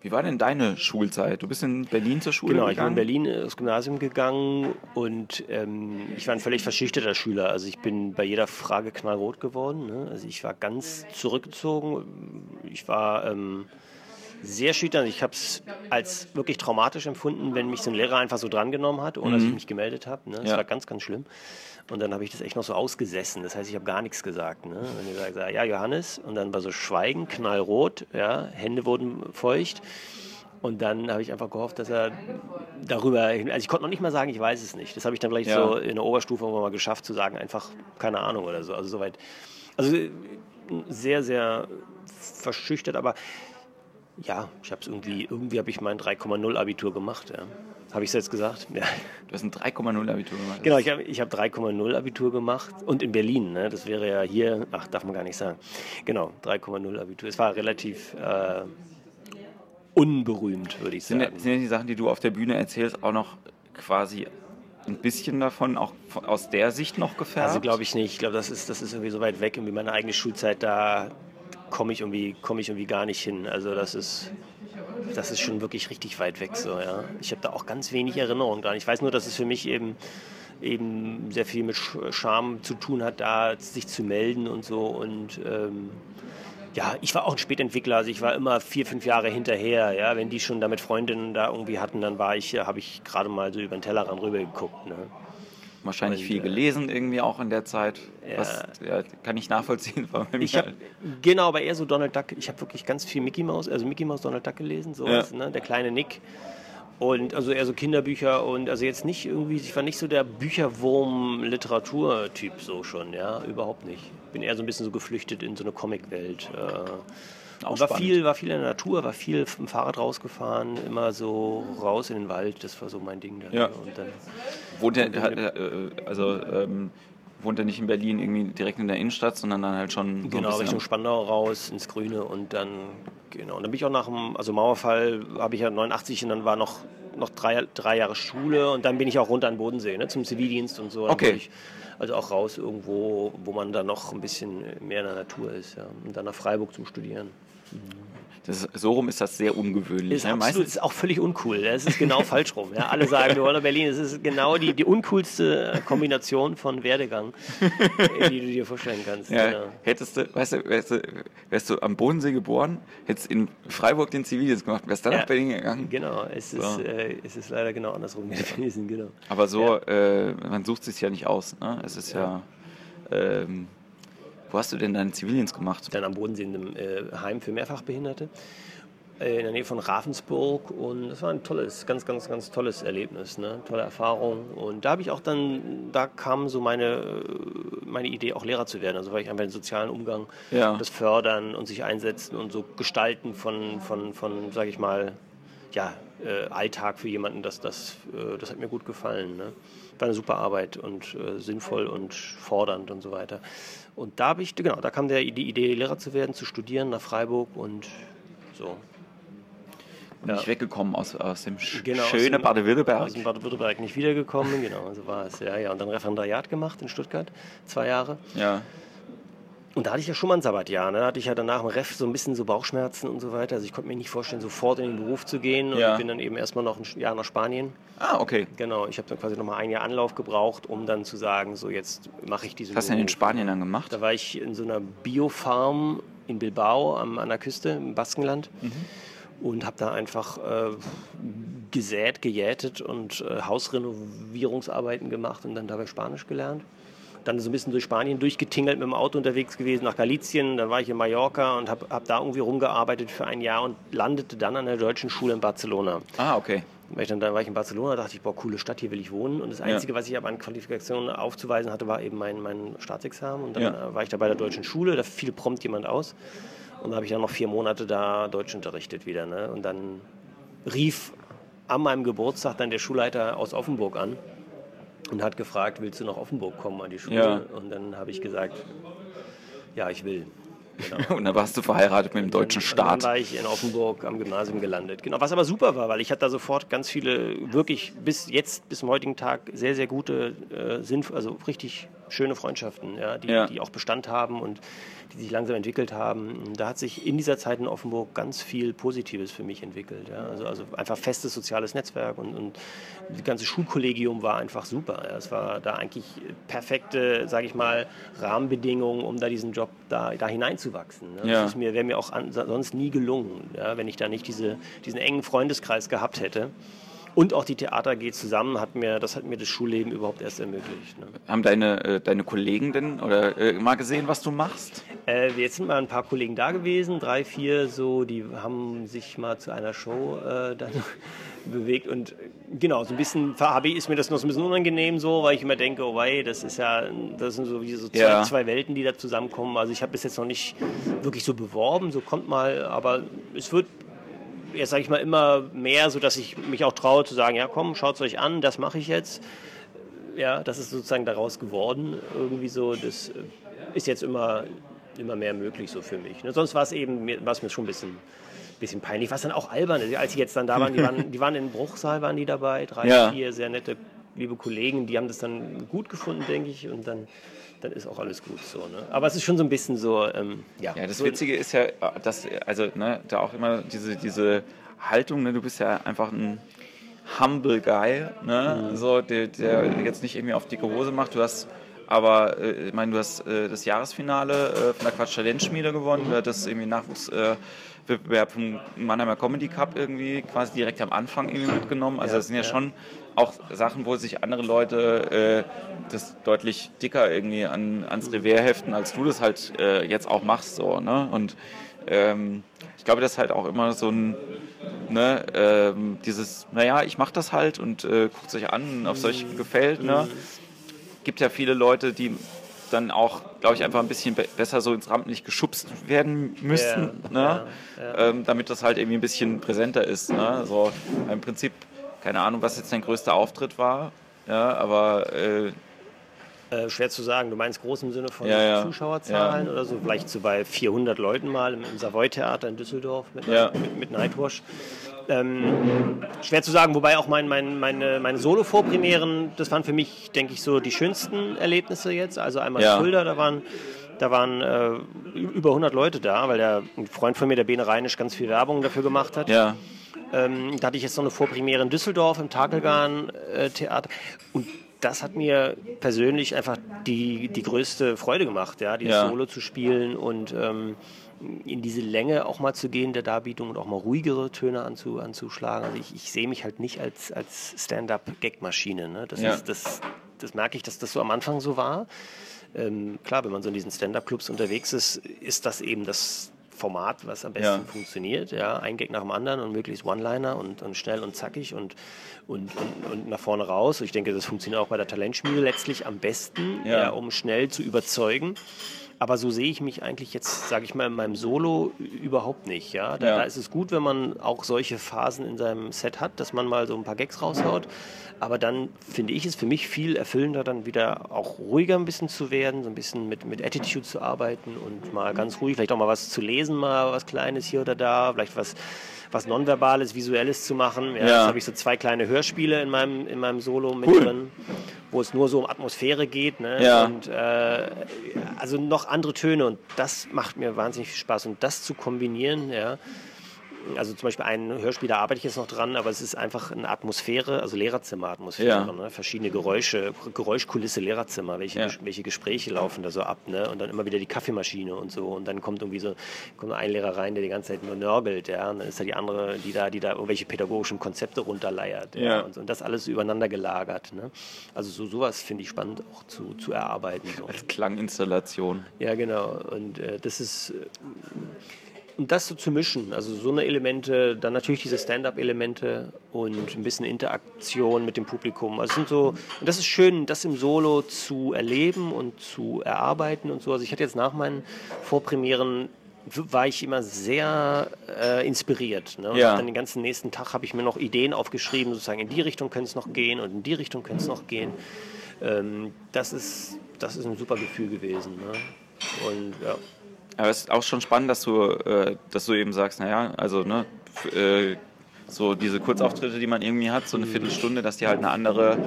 Wie war denn deine Schulzeit? Du bist in Berlin zur Schule genau, gegangen? Genau, ich bin in Berlin ins Gymnasium gegangen und ähm, ich war ein völlig verschüchterter Schüler. Also ich bin bei jeder Frage knallrot geworden. Ne? Also ich war ganz zurückgezogen. Ich war... Ähm, sehr schüchtern. Ich habe es als wirklich traumatisch empfunden, wenn mich so ein Lehrer einfach so drangenommen hat, ohne mhm. dass ich mhm. mich gemeldet habe. Ne? Das ja. war ganz, ganz schlimm. Und dann habe ich das echt noch so ausgesessen. Das heißt, ich habe gar nichts gesagt. Ne? Und ich gesagt, ja, Johannes. Und dann war so Schweigen, knallrot, ja, Hände wurden feucht. Und dann habe ich einfach gehofft, dass er darüber, also ich konnte noch nicht mal sagen, ich weiß es nicht. Das habe ich dann vielleicht ja. so in der Oberstufe mal geschafft zu sagen, einfach keine Ahnung oder so. Also soweit, also sehr, sehr verschüchtert, aber ja, ich habe es irgendwie, irgendwie habe ich mein 3,0 Abitur gemacht. Ja. Habe ich es jetzt gesagt? Ja. Du hast ein 3,0 Abitur gemacht. Genau, ich habe ich hab 3,0 Abitur gemacht und in Berlin. Ne? Das wäre ja hier, ach, darf man gar nicht sagen. Genau, 3,0 Abitur. Es war relativ äh, unberühmt, würde ich sagen. Sind, sind die Sachen, die du auf der Bühne erzählst, auch noch quasi ein bisschen davon auch aus der Sicht noch gefärbt? Also glaube ich nicht. Ich glaube, das ist, das ist irgendwie so weit weg. Irgendwie meine eigene Schulzeit, da komme ich, irgendwie, komm ich irgendwie gar nicht hin. Also das ist das ist schon wirklich richtig weit weg so, ja. Ich habe da auch ganz wenig Erinnerungen dran. Ich weiß nur, dass es für mich eben eben sehr viel mit Scham zu tun hat, da sich zu melden und so. Und ähm, ja, ich war auch ein Spätentwickler, also ich war immer vier, fünf Jahre hinterher. Ja, wenn die schon da mit Freundinnen da irgendwie hatten, dann war ich, habe ich gerade mal so über den Tellerrand rüber geguckt. Ne? Wahrscheinlich und, viel äh, gelesen irgendwie auch in der Zeit. Ja, was, ja, kann ich nachvollziehen. Ich hab, genau, aber eher so Donald Duck. Ich habe wirklich ganz viel Mickey Mouse, also Mickey Mouse, Donald Duck gelesen, sowas, ja. ne? der kleine Nick. Und also eher so Kinderbücher und also jetzt nicht irgendwie, ich war nicht so der Bücherwurm-Literaturtyp so schon, ja, überhaupt nicht. Bin eher so ein bisschen so geflüchtet in so eine Comicwelt. Äh, auch war viel, war viel in der Natur, war viel im Fahrrad rausgefahren, immer so raus in den Wald, das war so mein Ding. Dann. Ja. Und dann, wohnt er, äh, also ähm, wohnt er nicht in Berlin irgendwie direkt in der Innenstadt, sondern dann halt schon so genau Richtung Spandau raus ins Grüne und dann genau. Und dann bin ich auch nach dem also Mauerfall habe ich ja 89 und dann war noch noch drei, drei Jahre Schule und dann bin ich auch runter an den Bodensee ne, zum Zivildienst und so. Okay. Ich, also auch raus irgendwo, wo man dann noch ein bisschen mehr in der Natur ist ja, und dann nach Freiburg zum Studieren. Das, so rum ist das sehr ungewöhnlich. Ist, ne? absolut, ist auch völlig uncool. Es ist genau falsch rum. Ja. Alle sagen, wir wollen nach Berlin. Es ist genau die, die uncoolste Kombination von Werdegang, die du dir vorstellen kannst. Ja, genau. Hättest du, weißt du, wärst du, wärst du am Bodensee geboren, hättest in Freiburg den Zivildienst gemacht, wärst dann ja, nach Berlin gegangen. Genau, es, so. ist, äh, es ist leider genau andersrum gewesen. Genau. Aber so, äh, man sucht es ja nicht aus. Ne? Es ist ja, ja ähm, wo hast du denn deinen Zivildienst gemacht? Dann am Bodensee in einem äh, Heim für Mehrfachbehinderte äh, in der Nähe von Ravensburg und das war ein tolles, ganz, ganz, ganz tolles Erlebnis, ne? tolle Erfahrung und da habe ich auch dann, da kam so meine, meine Idee auch Lehrer zu werden, also weil ich einfach den sozialen Umgang, ja. das Fördern und sich einsetzen und so Gestalten von, von, von sage ich mal, ja, äh, Alltag für jemanden, das, das, äh, das hat mir gut gefallen. Ne? War eine super Arbeit und äh, sinnvoll und fordernd und so weiter. Und da habe ich, genau, da kam der, die Idee, Lehrer zu werden, zu studieren nach Freiburg und so. Und ja. nicht weggekommen aus, aus dem genau, schönen Baden-Württemberg. Aus dem Baden-Württemberg nicht wiedergekommen, genau, so war es. Ja, ja. Und dann Referendariat gemacht in Stuttgart, zwei Jahre. Ja. Und da hatte ich ja schon mal ein Sabbatjahr. Ne? Da hatte ich ja danach im Ref so ein bisschen so Bauchschmerzen und so weiter. Also ich konnte mir nicht vorstellen, sofort in den Beruf zu gehen. Und Ja. bin dann eben erstmal noch ein Jahr nach Spanien. Ah, okay. Genau, ich habe dann quasi nochmal ein Jahr Anlauf gebraucht, um dann zu sagen, so jetzt mache ich diesen Was hast du denn in. Spanien dann gemacht? Da war ich in so einer Biofarm in Bilbao am, an der Küste im Baskenland Mhm. und habe da einfach äh, gesät, gejätet und äh, Hausrenovierungsarbeiten gemacht und dann dabei Spanisch gelernt. Dann so ein bisschen durch Spanien durchgetingelt mit dem Auto unterwegs gewesen nach Galizien. Dann war ich in Mallorca und habe hab da irgendwie rumgearbeitet für ein Jahr und landete dann an der deutschen Schule in Barcelona. Ah, okay. Weil ich dann, dann war ich in Barcelona, dachte ich, boah, coole Stadt, hier will ich wohnen. Und das Einzige, was ich aber an Qualifikationen aufzuweisen hatte, war eben mein, mein Staatsexamen. Und dann Ja. äh, war ich da bei der deutschen Schule, da fiel prompt jemand aus. Und da habe ich dann noch vier Monate da Deutsch unterrichtet wieder. Ne? Und dann rief an meinem Geburtstag dann der Schulleiter aus Offenburg an und hat gefragt, willst du nach Offenburg kommen an die Schule? Ja. Und dann habe ich gesagt, ja, ich will. Genau. Und dann warst du verheiratet mit dem deutschen Und dann Staat. war ich in Offenburg am Gymnasium gelandet. Genau, was aber super war, weil ich hatte da sofort ganz viele, wirklich bis jetzt, bis zum heutigen Tag sehr, sehr gute, äh, sinnv- also richtig schöne Freundschaften, ja, die, Ja. die auch Bestand haben und die sich langsam entwickelt haben. Da hat sich in dieser Zeit in Offenburg ganz viel Positives für mich entwickelt. Ja. Also, also einfach festes soziales Netzwerk und, und das ganze Schulkollegium war einfach super. Ja. Es war da eigentlich perfekte, sage ich mal, Rahmenbedingungen, um da diesen Job da, da hineinzuwachsen. Ne. Ja. Das wäre mir auch an, sonst nie gelungen, ja, wenn ich da nicht diese, diesen engen Freundeskreis gehabt hätte. Und auch die Theater AG zusammen hat mir, das hat mir das Schulleben überhaupt erst ermöglicht. Ne. Haben deine, äh, deine Kollegen denn oder äh, mal gesehen, was du machst? Äh, jetzt sind mal ein paar Kollegen da gewesen, drei, vier so, die haben sich mal zu einer Show äh, dann bewegt und genau, so ein bisschen HB ist mir das noch so ein bisschen unangenehm so, weil ich immer denke, oh wei, das ist ja, das sind so wie so zwei, Ja. zwei Welten, die da zusammenkommen. Also ich habe bis jetzt noch nicht wirklich so beworben, so kommt mal, aber es wird jetzt sage ich mal immer mehr, so dass ich mich auch traue zu sagen, ja komm, schaut es euch an, das mache ich jetzt. Ja, das ist sozusagen daraus geworden. Irgendwie so, das äh, ist jetzt immer, immer mehr möglich so für mich. Ne? Sonst war es eben, war es mir schon ein bisschen, bisschen peinlich, was dann auch albern ist. Als ich jetzt dann da waren, die waren, die waren in Bruchsal, waren die dabei, drei, Ja. vier sehr nette, liebe Kollegen, die haben das dann gut gefunden, denke ich, und dann, dann ist auch alles gut so. Ne? Aber es ist schon so ein bisschen so, ähm, ja. Ja, das so, Witzige ist ja, dass, also, ne, da auch immer diese, diese Haltung, ne, du bist ja einfach ein humble Guy, ne, so, der, der jetzt nicht irgendwie auf dicke Hose macht. Du hast aber, äh, ich meine, du hast äh, das Jahresfinale äh, von der Quatsch Talentschmiede gewonnen, du hattest irgendwie Nachwuchswettbewerb äh, vom Mannheimer Comedy Cup irgendwie quasi direkt am Anfang irgendwie mitgenommen. Also Ja, das sind ja, ja. schon auch Sachen, wo sich andere Leute äh, das deutlich dicker irgendwie an, ans Revier heften, als du das halt äh, jetzt auch machst. So, ne? Und ähm, ich glaube, das ist halt auch immer so ein, ne, ähm, dieses, naja, ich mache das halt und äh, guckt es euch an, ob es euch gefällt. Ne? Gibt ja viele Leute, die dann auch, glaube ich, einfach ein bisschen be besser so ins Rampenlicht geschubst werden müssten, Ja, ne? ja, Ähm, damit das halt irgendwie ein bisschen präsenter ist. Ne? So, Im Prinzip, keine Ahnung, was jetzt dein größter Auftritt war, ja, aber äh, Äh, schwer zu sagen. Du meinst groß im Sinne von Ja, ja. Zuschauerzahlen oder so? Vielleicht so bei 400 Leuten mal im, im Savoy-Theater in Düsseldorf mit, Ja. mit, mit Nightwash. Ähm, schwer zu sagen, wobei auch mein, mein, meine, meine Solo-Vorpremieren, das waren für mich, denke ich, so die schönsten Erlebnisse jetzt. Also einmal Ja. Fulda, da waren, da waren äh, über 100 Leute da, weil der ein Freund von mir, der Bene Reinisch, ganz viel Werbung dafür gemacht hat. ja, Ähm, da hatte ich jetzt noch eine Vorpremiere in Düsseldorf im Takelgarn-Theater. Und das hat mir persönlich einfach die, die größte Freude gemacht, ja, dieses Ja. Solo zu spielen und ähm, in diese Länge auch mal zu gehen der Darbietung und auch mal ruhigere Töne anzu, anzuschlagen. Also ich, ich sehe mich halt nicht als, als Stand-up-Gag-Maschine. Ne? Das, Ja. ist, das, das merke ich, dass das so am Anfang so war. Ähm, klar, wenn man so in diesen Stand-up-Clubs unterwegs ist, ist das eben das Format, was am besten Ja. funktioniert. Ja, ein Gag nach dem anderen und möglichst One-Liner und, und schnell und zackig und, und, und, und nach vorne raus. Ich denke, das funktioniert auch bei der Talentschmiede letztlich am besten, Ja. um schnell zu überzeugen. Aber so sehe ich mich eigentlich jetzt, sage ich mal, in meinem Solo überhaupt nicht. Ja? Da, Ja. da ist es gut, wenn man auch solche Phasen in seinem Set hat, dass man mal so ein paar Gags raushaut. Aber dann finde ich es für mich viel erfüllender, dann wieder auch ruhiger ein bisschen zu werden, so ein bisschen mit, mit Attitude zu arbeiten und mal ganz ruhig, vielleicht auch mal was zu lesen, mal was Kleines hier oder da, vielleicht was, was Nonverbales, Visuelles zu machen. Ja, Ja. Jetzt habe ich so zwei kleine Hörspiele in meinem, in meinem Solo mit Cool. drin. wo es nur so um Atmosphäre geht. Ne? Ja. Und äh, also noch andere Töne und das macht mir wahnsinnig viel Spaß. Und das zu kombinieren, ja, also zum Beispiel ein Hörspiel, da arbeite ich jetzt noch dran, aber es ist einfach eine Atmosphäre, also Lehrerzimmer-Atmosphäre, Ja. ne? verschiedene Geräusche, Geräuschkulisse Lehrerzimmer, welche, Ja. Welche Gespräche laufen da so ab, ne? und dann immer wieder die Kaffeemaschine und so und dann kommt irgendwie so, kommt ein Lehrer rein, der die ganze Zeit nur nörgelt, ja, und dann ist da die andere, die da, die da irgendwelche pädagogischen Konzepte runterleiert, ja, Ja. Und, und das alles übereinander gelagert, ne? also so sowas finde ich spannend auch zu, zu erarbeiten. So. Als Klanginstallation. Ja, genau. Und äh, das ist. Äh, und das so zu mischen, also so eine Elemente, dann natürlich diese Stand-up-Elemente und ein bisschen Interaktion mit dem Publikum. Also sind so, und das ist schön, das im Solo zu erleben und zu erarbeiten und so. Also ich hatte jetzt nach meinen Vorpremieren war ich immer sehr äh, inspiriert. Ne? Und Ja. dann den ganzen nächsten Tag habe ich mir noch Ideen aufgeschrieben, sozusagen in die Richtung könnte es noch gehen und in die Richtung könnte es noch gehen. Ähm, das, ist, das ist ein super Gefühl gewesen. Ne? Und ja. Aber es ist auch schon spannend, dass du, äh, dass du eben sagst, naja, also ne, äh, so diese Kurzauftritte, die man irgendwie hat, so eine Viertelstunde, dass die halt eine andere,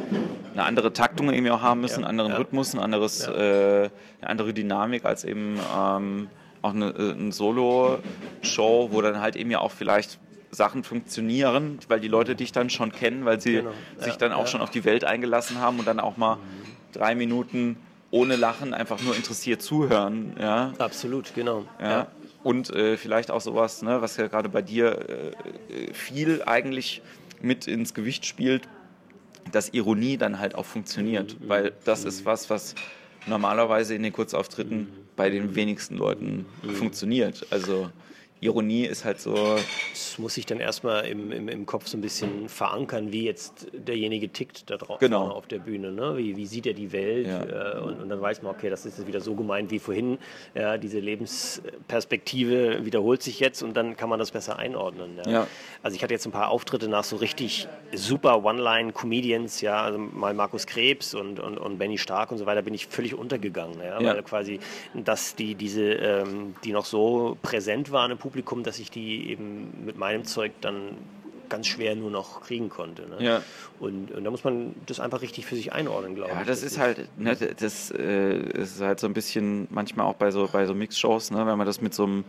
eine andere Taktung irgendwie auch haben müssen, einen anderen ja. Rhythmus, ein anderes, Ja. äh, eine andere Dynamik als eben ähm, auch eine, äh, eine Solo-Show, wo dann halt eben ja auch vielleicht Sachen funktionieren, weil die Leute dich dann schon kennen, weil sie Genau. sich Ja, dann auch schon auf die Welt eingelassen haben und dann auch mal drei Minuten ohne Lachen einfach nur interessiert zuhören, ja. Absolut, genau. Ja. Und äh, vielleicht auch sowas, ne, was ja gerade bei dir äh, äh, viel eigentlich mit ins Gewicht spielt, dass Ironie dann halt auch funktioniert. Weil das ist was, was normalerweise in den Kurzauftritten bei den wenigsten Leuten funktioniert. Also Ironie ist halt so, Das muss ich dann erstmal im, im, im Kopf so ein bisschen verankern, wie jetzt derjenige tickt da drauf Genau. auf der Bühne. Ne? Wie, wie sieht er die Welt? Ja. Äh, und, und dann weiß man, okay, das ist jetzt wieder so gemeint wie vorhin. Ja, diese Lebensperspektive wiederholt sich jetzt und dann kann man das besser einordnen. Ja? Ja. Also ich hatte jetzt ein paar Auftritte nach so richtig super One-Line-Comedians, ja, also mal Markus Krebs und, und, und Benny Stark und so weiter, bin ich völlig untergegangen. Ja? Ja. Weil quasi, dass die, diese, ähm, die noch so präsent waren im Publikum, dass ich die eben mit meinem Zeug dann ganz schwer nur noch kriegen konnte. Ne? Ja. Und, und da muss man das einfach richtig für sich einordnen, glaube ja, ich. das ist halt, ne, das äh, ist halt so ein bisschen manchmal auch bei so, bei so Mixshows, ne, wenn man das mit so einem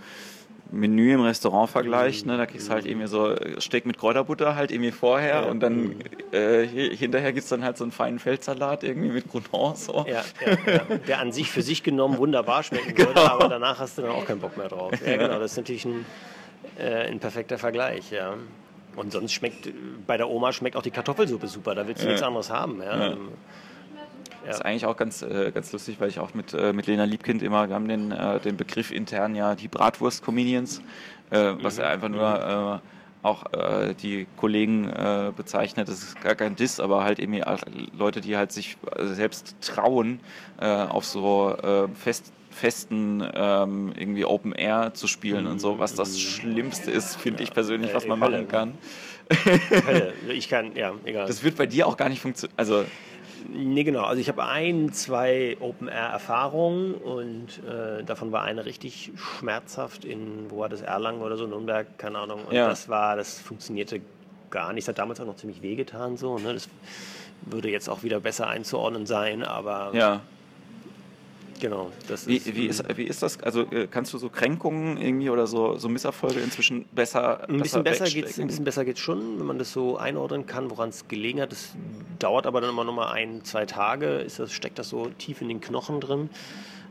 Menü im Restaurant vergleicht, ne, da kriegst du halt irgendwie so Steak mit Kräuterbutter halt irgendwie vorher Ja. und dann äh, hi- hinterher gibt es dann halt so einen feinen Feldsalat irgendwie mit Croutons. So. Ja, ja, ja. Der an sich für sich genommen wunderbar schmecken würde, Genau. aber danach hast du dann auch keinen Bock mehr drauf. Ja, genau, das ist natürlich ein, äh, ein perfekter Vergleich, ja. Und sonst schmeckt, bei der Oma schmeckt auch die Kartoffelsuppe super, da willst du nichts anderes haben. Ja. Ja. Das ist eigentlich auch ganz, äh, ganz lustig, weil ich auch mit, äh, mit Lena Liebkind immer, wir haben den, äh, den Begriff intern ja die Bratwurst-Comedians, äh, was ja einfach nur äh, auch äh, die Kollegen bezeichnet. Das ist gar kein Diss, aber halt auch Leute, die halt sich selbst trauen, auf so fest festen ähm, irgendwie Open Air zu spielen und so, was das Schlimmste ist, finde ich persönlich, was man machen kann. Hölle. Ich kann, ja, egal. Das wird bei dir auch gar nicht funktionieren. Also Nee, genau. Also ich habe ein, zwei Open-Air-Erfahrungen und äh, davon war eine richtig schmerzhaft in, wo war das, Erlangen oder so, Nürnberg, keine Ahnung. Und Ja. das war, das funktionierte gar nicht. Das hat damals auch noch ziemlich wehgetan so. Ne? Das würde jetzt auch wieder besser einzuordnen sein, aber ja. Genau. Das Wie, ist, wie, ist, wie ist das? Also äh, kannst du so Kränkungen irgendwie oder so, so Misserfolge inzwischen besser Ein bisschen besser geht's, ein bisschen besser geht's schon, wenn man das so einordnen kann, woran es gelegen hat. Das dauert aber dann immer noch mal ein, zwei Tage. Ist das, steckt das so tief in den Knochen drin,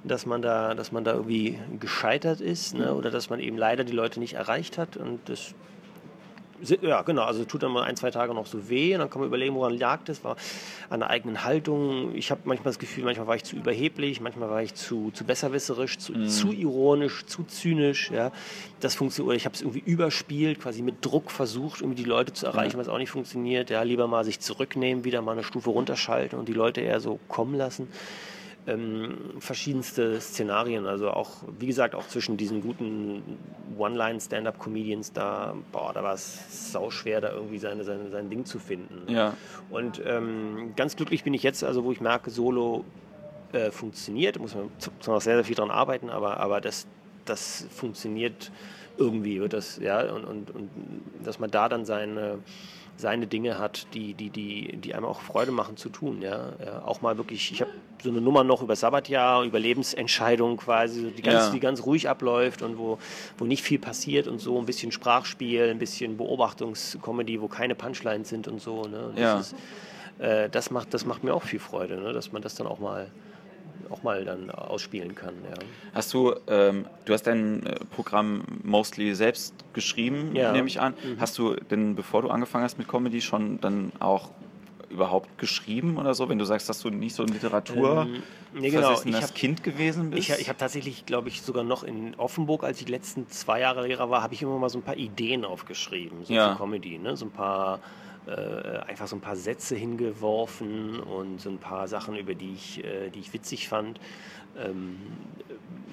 dass man da, dass man da irgendwie gescheitert ist, ne? oder dass man eben leider die Leute nicht erreicht hat. Und das ja, genau. Also tut dann mal ein, zwei Tage noch so weh und dann kann man überlegen, woran lag das. War an der eigenen Haltung. Ich habe manchmal das Gefühl, manchmal war ich zu überheblich, manchmal war ich zu, zu besserwisserisch, zu, zu ironisch, zu zynisch. Ja. Das funktioniert. Oder ich habe es irgendwie überspielt, quasi mit Druck versucht, irgendwie die Leute zu erreichen, was auch nicht funktioniert. Ja, lieber mal sich zurücknehmen, wieder mal eine Stufe runterschalten und die Leute eher so kommen lassen ähm, verschiedenste Szenarien. Also auch, wie gesagt, auch zwischen diesen guten One-Line-Stand-Up-Comedians, da, boah, da war es sauschwer, da irgendwie seine, seine, sein Ding zu finden. Ja. Und ähm, ganz glücklich bin ich jetzt, also wo ich merke, Solo äh, funktioniert, muss man zwar noch sehr, sehr viel dran arbeiten, aber, aber das, das funktioniert irgendwie, wird das, ja, und, und, und dass man da dann seine seine Dinge hat, die, die, die, die einem auch Freude machen zu tun. Ja? ja auch mal wirklich, ich habe so eine Nummer noch über Sabbatjahr, über Lebensentscheidungen quasi, die ganz, ja. die ganz ruhig abläuft und wo, wo nicht viel passiert und so, ein bisschen Sprachspiel, ein bisschen Beobachtungskomödie, wo keine Punchlines sind und so. Ne? Und das, ja. ist, äh, das, macht, das macht mir auch viel Freude, ne? dass man das dann auch mal auch mal dann ausspielen kann. Ja. Hast du, ähm, du hast dein äh, Programm mostly selbst geschrieben, ja. nehme ich an. Mhm. Hast du denn, bevor du angefangen hast mit Comedy, schon dann auch überhaupt geschrieben oder so, wenn du sagst, dass du nicht so ein Literatur ähm, nee, genau. ich hab, Kind gewesen bist? Ich, ich habe tatsächlich, glaube ich, sogar noch in Offenburg, als ich die letzten zwei Jahre Lehrer war, habe ich immer mal so ein paar Ideen aufgeschrieben, so ja. für Comedy, ne? so ein paar äh, einfach so ein paar Sätze hingeworfen und so ein paar Sachen, über die ich, äh, die ich witzig fand. Ähm,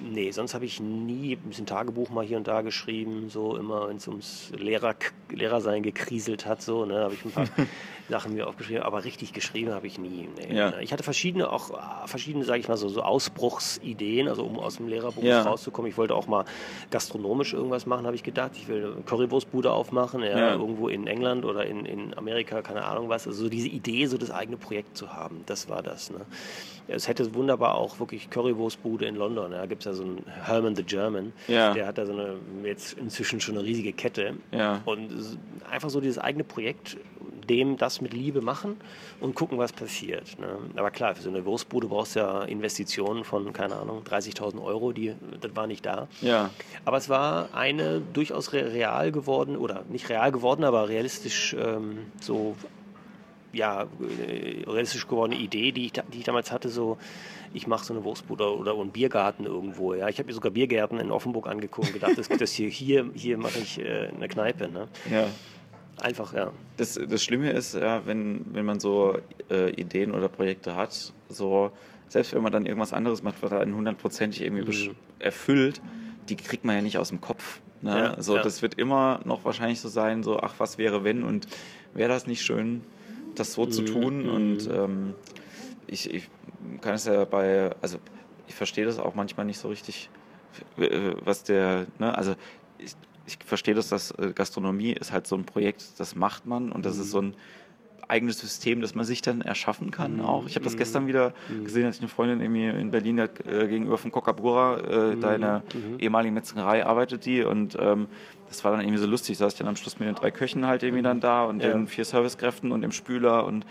nee, sonst habe ich nie ein bisschen Tagebuch mal hier und da geschrieben, so immer, wenn es ums Lehrer, Lehrersein gekriselt hat, so, ne, habe ich ein paar Sachen mir aufgeschrieben, aber richtig geschrieben habe ich nie. Nee. Ja. Ich hatte verschiedene, auch verschiedene, sage ich mal so, so Ausbruchsideen, also um aus dem Lehrerberuf ja. rauszukommen. Ich wollte auch mal gastronomisch irgendwas machen, habe ich gedacht. Ich will eine Currywurstbude aufmachen, ja, ja, irgendwo in England oder in, in Amerika, keine Ahnung was. Also so diese Idee, so das eigene Projekt zu haben, das war das. Ne? Es hätte wunderbar auch wirklich Currywurstbude in London. Da gibt es ja so einen Herman the German. Ja. Der hat da so eine, jetzt inzwischen schon eine riesige Kette. Ja. Und einfach so dieses eigene Projekt, dem das mit Liebe machen und gucken, was passiert. Ne? Aber klar, für so eine Wurstbude brauchst du ja Investitionen von, keine Ahnung, 30.000 Euro, die, das war nicht da. Ja. Aber es war eine durchaus real geworden, oder nicht real geworden, aber realistisch ähm, so ja, äh, realistisch gewordene Idee, die ich, die ich damals hatte, so ich mache so eine Wurstbude oder, einen Biergarten irgendwo. Ja, ich habe mir sogar Biergärten in Offenburg angeguckt und gedacht, das, das hier, hier, hier mache ich äh, eine Kneipe. Ne? Ja. Einfach, ja. Das, das Schlimme ist, ja, wenn, wenn man so äh, Ideen oder Projekte hat, so selbst wenn man dann irgendwas anderes macht, was dann hundertprozentig irgendwie mhm. erfüllt, die kriegt man ja nicht aus dem Kopf. Ne? Ja, so, ja. Das wird immer noch wahrscheinlich so sein, so, ach, was wäre wenn und wäre das nicht schön, das so mhm. zu tun. Und mhm. ähm, ich, ich kann es ja bei, also ich verstehe das auch manchmal nicht so richtig, was der, ne, also ich, ich verstehe das, dass äh, Gastronomie ist halt so ein Projekt, das macht man und das mhm. ist so ein eigenes System, das man sich dann erschaffen kann mhm. auch. Ich habe das gestern wieder mhm. gesehen, als ich eine Freundin irgendwie in Berlin hat, äh, gegenüber von Cocabura, äh, mhm. da in der mhm. ehemaligen Metzgerei arbeitet die und ähm, das war dann irgendwie so lustig, saß ich dann am Schluss mit den drei Köchen halt irgendwie dann da und ja. den vier Servicekräften und dem Spüler und,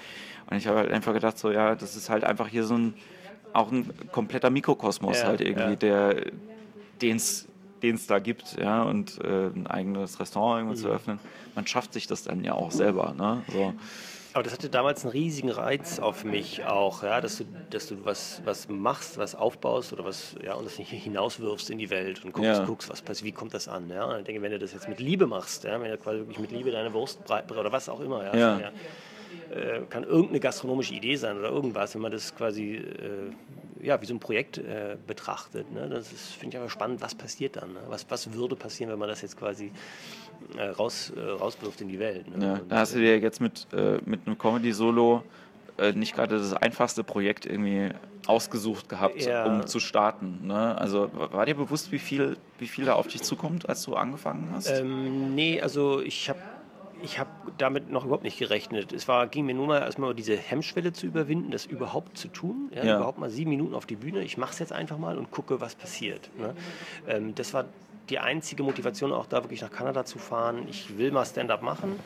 und ich habe halt einfach gedacht so, ja, das ist halt einfach hier so ein auch ein kompletter Mikrokosmos ja, halt irgendwie, der den es den es da gibt, ja, und äh, ein eigenes Restaurant irgendwo mhm. zu öffnen. Man schafft sich das dann ja auch selber, ne? So. Aber das hatte damals einen riesigen Reiz auf mich auch, ja, dass du, dass du was, was machst, was aufbaust oder was, ja, und das nicht hinauswirfst in die Welt und guckst, ja. guckst was passiert, wie kommt das an, ja. Und ich denke, wenn du das jetzt mit Liebe machst, ja, wenn du quasi wirklich mit Liebe deine Wurst oder was auch immer, ja, ja. ja äh, kann irgendeine gastronomische Idee sein oder irgendwas, wenn man das quasi äh, ja, wie so ein Projekt äh, betrachtet. Ne? Das finde ich aber spannend, was passiert dann? Ne? Was, was würde passieren, wenn man das jetzt quasi äh, raus, äh, rauswirft in die Welt? Ne? Ja, da hast du dir jetzt mit, äh, mit einem Comedy-Solo äh, nicht gerade das einfachste Projekt irgendwie ausgesucht gehabt, ja. um zu starten. Ne? Also war dir bewusst, wie viel, wie viel da auf dich zukommt, als du angefangen hast? Ähm, nee, also ich habe ich habe damit noch überhaupt nicht gerechnet. Es war, ging mir nur mal erstmal diese Hemmschwelle zu überwinden, das überhaupt zu tun. Ja, ja. Überhaupt mal sieben Minuten auf die Bühne. Ich mache es jetzt einfach mal und gucke, was passiert. Ne? Ähm, das war die einzige Motivation, auch da wirklich nach Kanada zu fahren. Ich will mal Stand-up machen.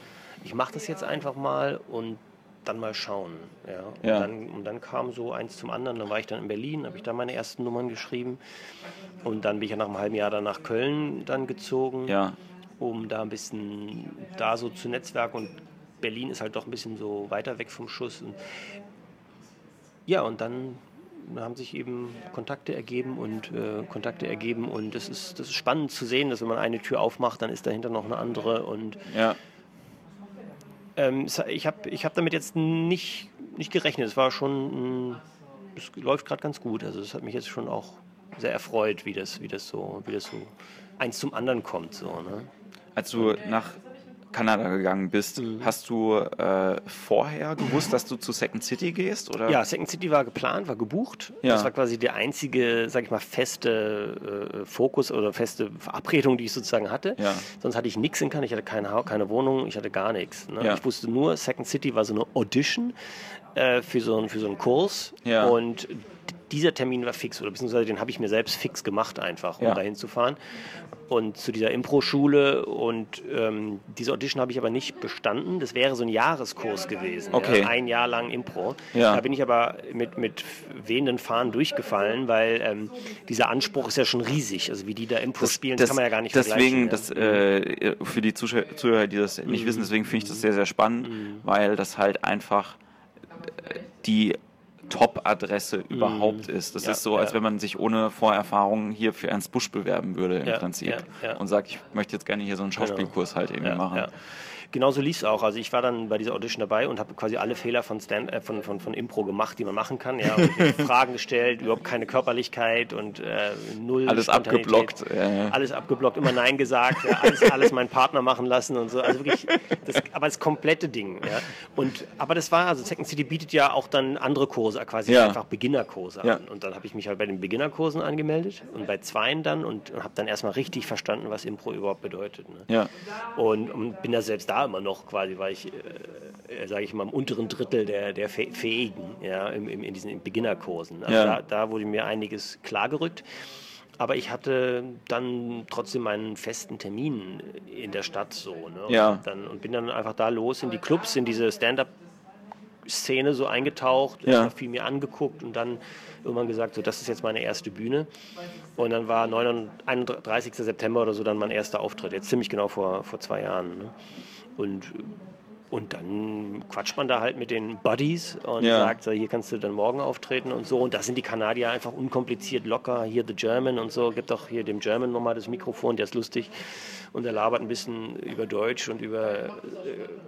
Ich mache das jetzt einfach mal und dann mal schauen. Ja. Und, ja. Dann, und, dann, kam so eins zum anderen. Dann war ich dann in Berlin, habe ich da meine ersten Nummern geschrieben. Und dann bin ich ja nach einem halben Jahr dann nach Köln dann gezogen. Ja um da ein bisschen da so zu netzwerken. Und Berlin ist halt doch ein bisschen so weiter weg vom Schuss. Und ja, und dann haben sich eben Kontakte ergeben und äh, Kontakte ergeben und das ist, das ist spannend zu sehen, dass wenn man eine Tür aufmacht, dann ist dahinter noch eine andere und ja. ähm, ich habe ich hab damit jetzt nicht, nicht gerechnet. Es war schon, es läuft gerade ganz gut. Also es hat mich jetzt schon auch sehr erfreut, wie das, wie das so, wie das so eins zum anderen kommt. So, ne? als du nach Kanada gegangen bist, mhm. hast du äh, vorher gewusst, dass du zu Second City gehst? Oder? Ja, Second City war geplant, war gebucht. Ja. Das war quasi der einzige, sag ich mal, feste äh, Fokus oder feste Verabredung, die ich sozusagen hatte. Ja. Sonst hatte ich nichts in Kanada, ich hatte keine, keine Wohnung, ich hatte gar nichts. Ne? Ja. Ich wusste nur, Second City war so eine Audition äh, für, so, für so einen Kurs. Und dieser Termin war fix oder beziehungsweise den habe ich mir selbst fix gemacht einfach, um ja. dahin zu fahren und zu dieser Impro-Schule und ähm, diese Audition habe ich aber nicht bestanden. Das wäre so ein Jahreskurs gewesen, okay. ja, ein Jahr lang Impro. Ja. Da bin ich aber mit, mit wehenden Fahnen durchgefallen, weil ähm, dieser Anspruch ist ja schon riesig. Also wie die da Impro das, spielen, das, kann man ja gar nicht deswegen, vergleichen. Deswegen, ja. äh, für die Zuhörer, die das nicht mhm. wissen, deswegen finde ich das sehr, sehr spannend, mhm. weil das halt einfach die Top-Adresse mm. überhaupt ist. Das ja, ist so, als ja. wenn man sich ohne Vorerfahrung hier für Ernst Busch bewerben würde im ja, Prinzip und sagt, ich möchte jetzt gerne hier so einen genau. Schauspielkurs halt irgendwie machen genauso lief es auch. Also ich war dann bei dieser Audition dabei und habe quasi alle Fehler von, Stand, äh, von, von, von Impro gemacht, die man machen kann. Ja, Fragen gestellt, überhaupt keine Körperlichkeit und äh, null Alles abgeblockt. Ja. Alles abgeblockt, immer Nein gesagt, ja, alles, alles meinen Partner machen lassen und so. Also wirklich, das, aber das komplette Ding. Ja. Und, aber das war, also Second City bietet ja auch dann andere Kurse, quasi einfach Beginnerkurse an. Und dann habe ich mich halt bei den Beginnerkursen angemeldet und bei zweien dann und, und habe dann erstmal richtig verstanden, was Impro überhaupt bedeutet. Ne? Ja. Und, und bin da selbst da immer noch quasi, weil ich, äh, äh sage ich mal, im unteren Drittel der, der Fähigen ja, im, im, in diesen Beginnerkursen. Also ja. da, da wurde mir einiges klargerückt. Aber ich hatte dann trotzdem meinen festen Termin in der Stadt so. Ne? Ja. Und, dann, und bin dann einfach da los in die Clubs, in diese Stand-up Szene so eingetaucht, ja. viel mir angeguckt und dann irgendwann gesagt, so das ist jetzt meine erste Bühne. Und dann war 31. September oder so dann mein erster Auftritt, jetzt ziemlich genau vor, vor zwei Jahren. Ne? Und, und dann quatscht man da halt mit den Buddies und ja. sagt, so, hier kannst du dann morgen auftreten und so. Und da sind die Kanadier einfach unkompliziert locker. Hier The German und so. Gibt auch hier dem German nochmal das Mikrofon, der ist lustig. Und er labert ein bisschen über Deutsch und über äh,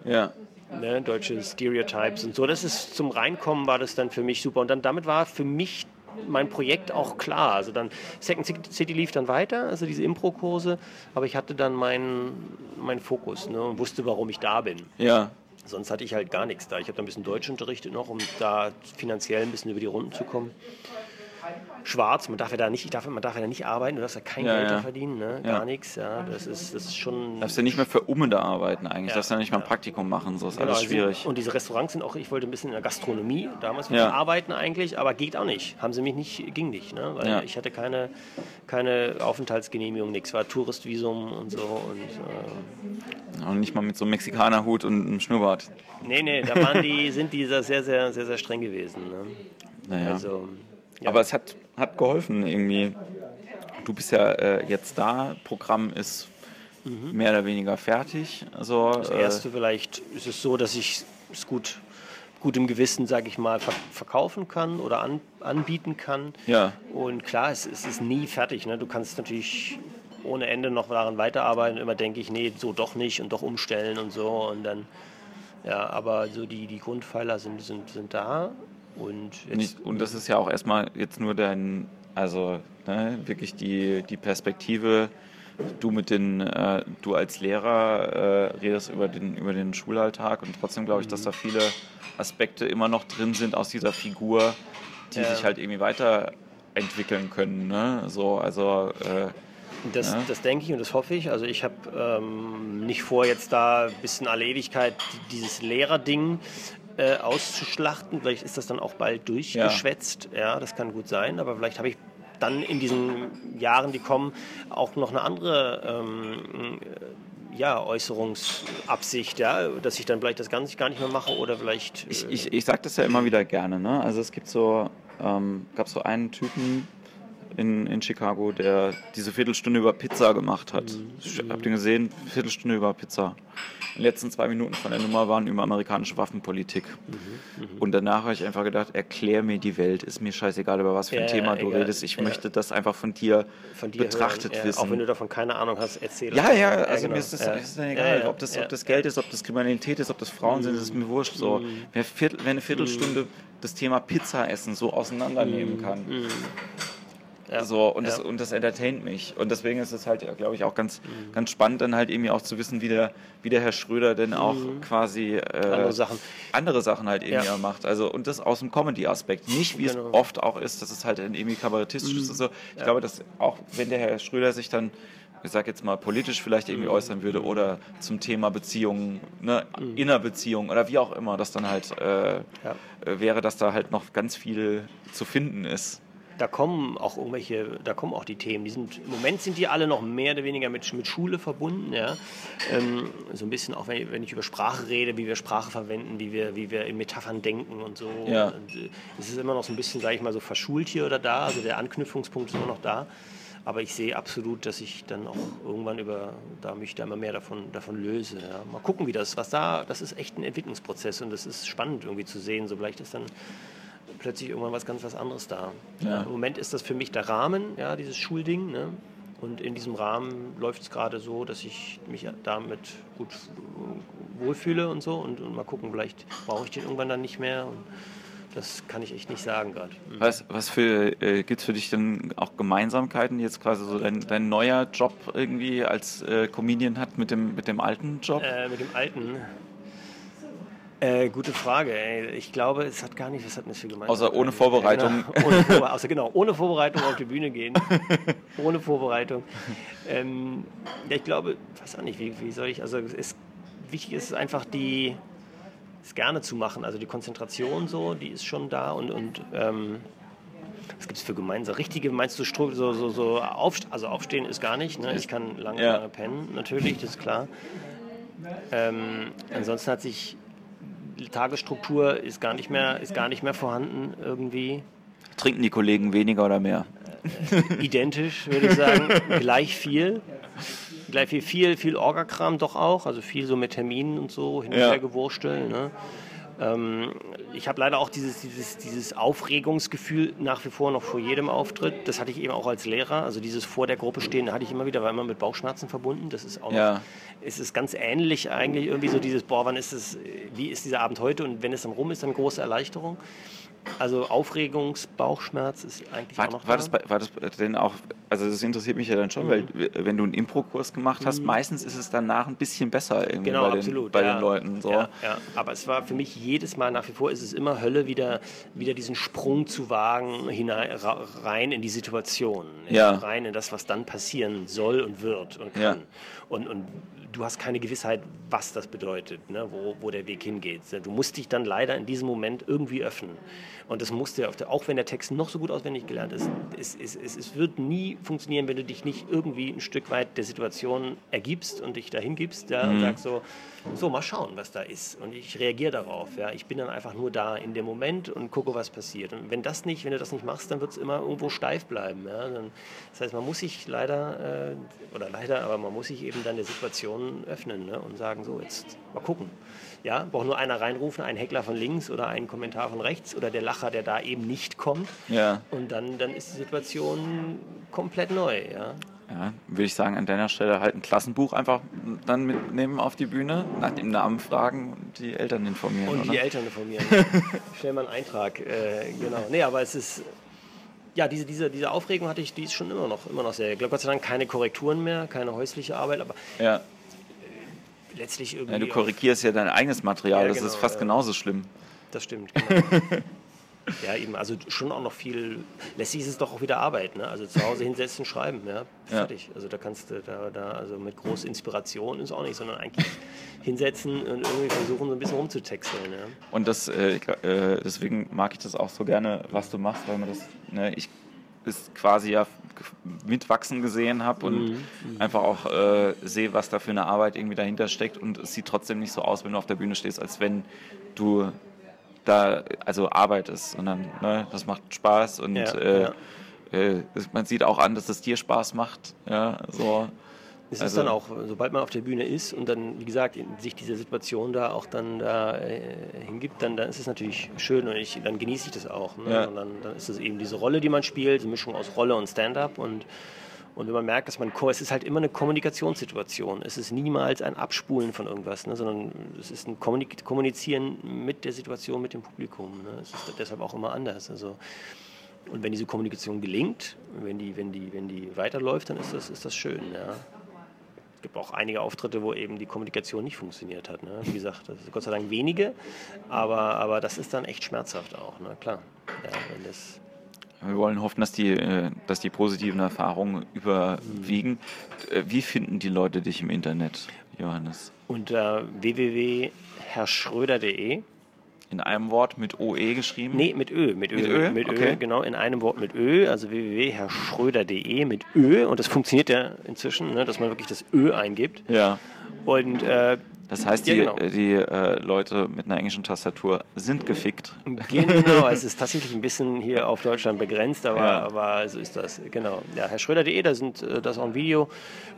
ja. ne, deutsche Stereotypes und so. Das ist zum Reinkommen war das dann für mich super. Und dann damit war für mich mein Projekt auch klar. Also dann Second City lief dann weiter, also diese Impro-Kurse, aber ich hatte dann meinen mein Fokus ne, und wusste, warum ich da bin. Ja. Sonst hatte ich halt gar nichts da. Ich habe da ein bisschen Deutsch unterrichtet noch, um da finanziell ein bisschen über die Runden zu kommen schwarz. Man darf ja da nicht, darf, man darf ja da nicht arbeiten, du darfst ja kein ja, Geld ja. verdienen, ne? gar ja. nichts. Ja, das ist, das ist schon. Du darfst ja nicht mehr für Umme da arbeiten eigentlich. Du darfst ja nicht mal ein Praktikum machen, so ist genau, alles also schwierig. und diese Restaurants sind auch, ich wollte ein bisschen in der Gastronomie damals ja. arbeiten eigentlich, aber geht auch nicht. Haben sie mich nicht, ging nicht, ne? weil ich hatte keine, keine Aufenthaltsgenehmigung, nichts, war Touristvisum und so. Und, äh, und nicht mal mit so einem Mexikanerhut und einem Schnurrbart. Nee, nee, da waren die, sind die sehr, sehr, sehr, sehr streng gewesen. Ne? Naja. Also, ja. Aber es hat, hat geholfen irgendwie. Du bist ja äh, jetzt da, Programm ist mhm. mehr oder weniger fertig. Also, das äh, erste äh, vielleicht ist es so, dass ich es gut, gut im Gewissen, sage ich mal, verkaufen kann oder an, anbieten kann. Ja. Und klar, es, es ist nie fertig. Ne? Du kannst natürlich ohne Ende noch daran weiterarbeiten. Immer denke ich, nee, so doch nicht und doch umstellen und so. Und dann, ja, aber so die, die Grundpfeiler sind, sind, sind da. Und, Nicht, und das ist ja auch erstmal jetzt nur dein, also ne, wirklich die, die Perspektive, du mit den, äh, du als Lehrer äh, redest über den, über den Schulalltag und trotzdem glaube ich, dass da viele Aspekte immer noch drin sind aus dieser Figur, die ja. sich halt irgendwie weiterentwickeln können. Ne? So, also äh, das, ja. das denke ich und das hoffe ich. Also ich habe ähm, nicht vor, jetzt da bis in alle Ewigkeit dieses Lehrerding äh, auszuschlachten. Vielleicht ist das dann auch bald durchgeschwätzt. Ja, ja das kann gut sein. Aber vielleicht habe ich dann in diesen Jahren, die kommen, auch noch eine andere ähm, ja, Äußerungsabsicht, ja, dass ich dann vielleicht das Ganze gar nicht mehr mache oder vielleicht. Äh ich, ich, ich sage das ja immer wieder gerne. Ne? Also es gibt so, ähm, gab so einen Typen in, in Chicago, der diese Viertelstunde über Pizza gemacht hat. Mhm. Habt ihr gesehen? Viertelstunde über Pizza. Die letzten zwei Minuten von der Nummer waren über amerikanische Waffenpolitik. Mhm, mh. Und danach habe ich einfach gedacht, erklär mir die Welt. Ist mir scheißegal, über was für ein ja, Thema du egal. redest. Ich ja. möchte das einfach von dir, von dir betrachtet wissen. Auch wenn du davon keine Ahnung hast, erzähl Ja, ja, also genau. mir ist das, ist egal. Ob, das, ob das Geld ist, ob das Kriminalität ist, ob das Frauen mhm. sind, ist mir wurscht. So. Mhm. Wer, Viertel, wer eine Viertelstunde mhm. das Thema Pizza essen so auseinandernehmen mhm. kann Ja. So, und, das, und das entertaint mich. Und deswegen ist es halt, glaube ich, auch ganz, mhm. ganz spannend, dann halt irgendwie auch zu wissen, wie der, wie der Herr Schröder denn auch mhm. quasi äh, andere, Sachen. andere Sachen halt irgendwie ja. macht. Also, und das aus dem Comedy-Aspekt. Nicht, wie genau. es oft auch ist, dass es halt irgendwie kabarettistisch mhm. ist. So. Ich glaube, dass auch wenn der Herr Schröder sich dann ich sag jetzt mal, politisch vielleicht irgendwie äußern würde oder zum Thema Beziehungen, ne, mhm. Innerbeziehungen oder wie auch immer, das dann halt äh, ja. Wäre, dass da halt noch ganz viel zu finden ist. Da kommen auch irgendwelche, da kommen auch die Themen. Die sind, Im Moment sind die alle noch mehr oder weniger mit, mit Schule verbunden. Ja? Ähm, so ein bisschen auch, wenn ich, wenn ich, über Sprache rede, wie wir Sprache verwenden, wie wir, wie wir in Metaphern denken und so. Ja. Und, äh, es ist immer noch so ein bisschen, sage ich mal, so verschult hier oder da. Also der Anknüpfungspunkt ist immer noch da. Aber ich sehe absolut, dass ich dann auch irgendwann über, da mich da immer mehr davon, davon löse. Ja. Mal gucken, wie das, was da, das ist echt ein Entwicklungsprozess und das ist spannend irgendwie zu sehen. So vielleicht ist dann plötzlich irgendwann was ganz was anderes da. Ja. Im Moment ist das für mich der Rahmen, ja, dieses Schulding. Ne? Und in diesem Rahmen läuft es gerade so, dass ich mich damit gut wohlfühle und so. Und, und mal gucken, vielleicht brauche ich den irgendwann dann nicht mehr. Und, das kann ich echt nicht sagen gerade. Mhm. Was, was für äh, gibt es für dich denn auch Gemeinsamkeiten jetzt quasi so dein, dein neuer Job irgendwie als äh, Comedian hat mit dem, mit dem alten Job? Äh, mit dem alten. Äh, gute Frage. Ey. Ich glaube, es hat gar nicht, was hat das für Gemeinsamkeiten? Außer ohne Vorbereitung. Genau, ohne, Vorbe außer, genau, ohne Vorbereitung auf die Bühne gehen. ohne Vorbereitung. Ähm, ich glaube, ich weiß auch nicht, wie, wie soll ich, also es, wichtig ist einfach die, es gerne zu machen. Also die Konzentration so, die ist schon da und, und ähm, was gibt es für gemeinsam? Richtige, meinst du, so, so, so auf, also aufstehen ist gar nicht. Ne? Ich kann lange, ja. lange pennen, natürlich, das ist klar. Ähm, ansonsten hat sich Tagesstruktur ist gar nicht mehr, ist gar nicht mehr vorhanden irgendwie. Trinken die Kollegen weniger oder mehr? Äh, identisch, würde ich sagen, gleich viel gleich viel, viel, viel Orgakram doch auch, also viel so mit Terminen und so hin und her gewursteln. Ne? Ähm, ich habe leider auch dieses, dieses, dieses Aufregungsgefühl nach wie vor noch vor jedem Auftritt. Das hatte ich eben auch als Lehrer. Also dieses vor der Gruppe stehen hatte ich immer wieder, war immer mit Bauchschmerzen verbunden. Das ist auch ja. noch, ist es ganz ähnlich eigentlich irgendwie so dieses, boah, wann ist es, wie ist dieser Abend heute und wenn es dann rum ist, dann große Erleichterung. Also Aufregungsbauchschmerz ist eigentlich war, auch noch war da. Das, war das denn auch, also das interessiert mich ja dann schon, mhm. weil wenn du einen Impro-Kurs gemacht hast, mhm. meistens ist es danach ein bisschen besser irgendwie genau, bei, absolut, den, bei ja. den Leuten. So. Ja, ja, aber es war für mich jedes Mal, nach wie vor ist es immer Hölle, wieder, wieder diesen Sprung zu wagen hinein, rein in die Situation, ja. rein in das, was dann passieren soll und wird und kann. Und, und du hast keine Gewissheit, was das bedeutet, ne, wo, wo der Weg hingeht. Du musst dich dann leider in diesem Moment irgendwie öffnen. Und das musst du, auch wenn der Text noch so gut auswendig gelernt ist, es, es, es, es wird nie funktionieren, wenn du dich nicht irgendwie ein Stück weit der Situation ergibst und dich dahin gibst ja, mhm. und sagst so, so, mal schauen, was da ist. Und ich reagiere darauf. Ja. Ich bin dann einfach nur da in dem Moment und gucke, was passiert. Und wenn das nicht, wenn du das nicht machst, dann wird es immer irgendwo steif bleiben. Ja. Dann, das heißt, man muss sich leider, äh, oder leider, aber man muss sich eben dann der Situation öffnen ne, und sagen, so, jetzt mal gucken. Ja, braucht nur einer reinrufen, ein Heckler von links oder ein Kommentar von rechts oder der Lacher, der da eben nicht kommt. Ja. Und dann, dann ist die Situation komplett neu. Ja. Ja, würde ich sagen, an deiner Stelle halt ein Klassenbuch einfach dann mitnehmen auf die Bühne, nach dem Namen fragen und die Eltern informieren. Und oder? die Eltern informieren. Schnell mal einen Eintrag, äh, genau. Nee, aber es ist, ja, diese, diese, diese Aufregung hatte ich, die ist schon immer noch, immer noch sehr. Ich glaube, Gott sei Dank keine Korrekturen mehr, keine häusliche Arbeit, aber ja. letztlich irgendwie. Ja, du korrigierst ja dein eigenes Material, ja, das genau, ist fast genauso schlimm. Das stimmt, genau. Ja, eben, also schon auch noch viel. Letztlich ist es doch auch wieder Arbeit, ne? Also zu Hause hinsetzen, schreiben, ja, fertig. Ja. Also da kannst du da, da, also mit großer Inspiration ist auch nicht, sondern eigentlich hinsetzen und irgendwie versuchen, so ein bisschen rumzutexteln, ja. Und das, äh, äh, deswegen mag ich das auch so gerne, was du machst, weil man das, ne, ich ist quasi ja mitwachsen gesehen habe und mhm. einfach auch äh, sehe, was da für eine Arbeit irgendwie dahinter steckt und es sieht trotzdem nicht so aus, wenn du auf der Bühne stehst, als wenn du da also Arbeit ist, sondern ne, das macht Spaß und ja, äh, ja. Äh, man sieht auch an, dass es dir Spaß macht. Ja, so. Es also, ist dann auch, sobald man auf der Bühne ist und dann, wie gesagt, sich diese Situation da auch dann da äh, hingibt, dann, dann ist es natürlich schön und ich, dann genieße ich das auch. Ne? Ja. Und dann, dann ist es eben diese Rolle, die man spielt, die Mischung aus Rolle und Stand-up und und wenn man merkt, dass man, es ist halt immer eine Kommunikationssituation. Es ist niemals ein Abspulen von irgendwas, ne, sondern es ist ein Kommunizieren mit der Situation, mit dem Publikum. Ne. Es ist deshalb auch immer anders. Also Und wenn diese Kommunikation gelingt, wenn die, wenn die, wenn die weiterläuft, dann ist das, ist das schön. Ja. Es gibt auch einige Auftritte, wo eben die Kommunikation nicht funktioniert hat. Ne? Wie gesagt, das ist Gott sei Dank wenige, aber, aber das ist dann echt schmerzhaft auch, ne? klar. Ja, wenn das wir wollen hoffen, dass die, äh, dass die positiven Erfahrungen überwiegen. Äh, wie finden die Leute dich im Internet, Johannes? Unter www.herrschröder.de. In einem Wort mit OE geschrieben? Nee, mit Ö. Mit Ö, mit Ö, mit okay. Ö genau, in einem Wort mit Ö, also www.herrschröder.de mit Ö. Und das funktioniert ja inzwischen, ne, dass man wirklich das Ö eingibt. Ja. Und äh, das heißt, die, ja, genau. die äh, Leute mit einer englischen Tastatur sind gefickt. Genau, es ist tatsächlich ein bisschen hier auf Deutschland begrenzt, aber, ja. aber so ist das. Genau. Ja, Herr Schröder.de, da sind äh, das auch ein Video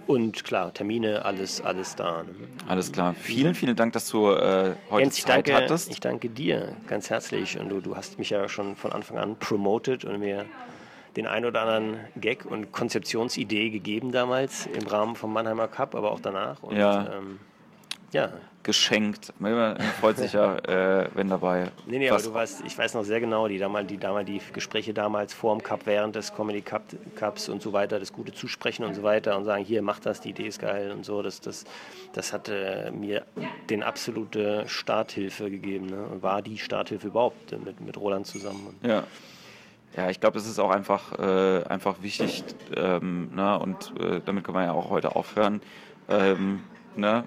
und klar, Termine, alles, alles da. Ne? Alles klar. Vielen, vielen Dank, dass du äh, heute Jens, Zeit danke, hattest. Ich danke dir ganz herzlich und du, du hast mich ja schon von Anfang an promoted und mir den ein oder anderen Gag und Konzeptionsidee gegeben damals im Rahmen vom Mannheimer Cup, aber auch danach. Und, ja. Ähm, ja. geschenkt. Man freut sich ja, äh, wenn dabei. Nee, nee, aber du weißt, ich weiß noch sehr genau, die damals, die damals, die Gespräche damals vor dem Cup, während des Comedy Cup, Cups und so weiter, das gute Zusprechen und so weiter und sagen, hier, mach das, die Idee ist geil und so, das, das, das hat äh, mir den absolute Starthilfe gegeben ne? und war die Starthilfe überhaupt mit, mit Roland zusammen. Ja. Ja, ich glaube, es ist auch einfach, äh, einfach wichtig, ähm, ne? und äh, damit kann man ja auch heute aufhören, ähm, ne?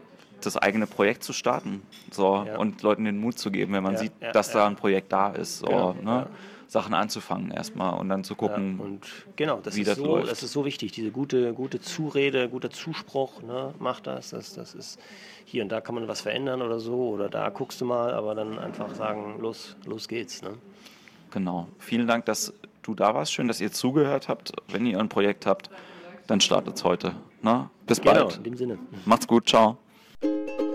Das eigene Projekt zu starten so, ja. und Leuten den Mut zu geben, wenn man ja, sieht, ja, dass da ein Projekt da ist. So, genau, ne? Sachen anzufangen erstmal und dann zu gucken, und genau, das wie ist das so, läuft. Das ist so wichtig, diese gute, gute Zurede, guter Zuspruch, ne? mach das, das, das ist hier und da kann man was verändern oder so oder da guckst du mal, aber dann einfach sagen, los, los geht's. Ne? Genau. Vielen Dank, dass du da warst. Schön, dass ihr zugehört habt. Wenn ihr ein Projekt habt, dann startet es heute. Na? Bis genau, bald. in dem Sinne. Macht's gut. Ciao. you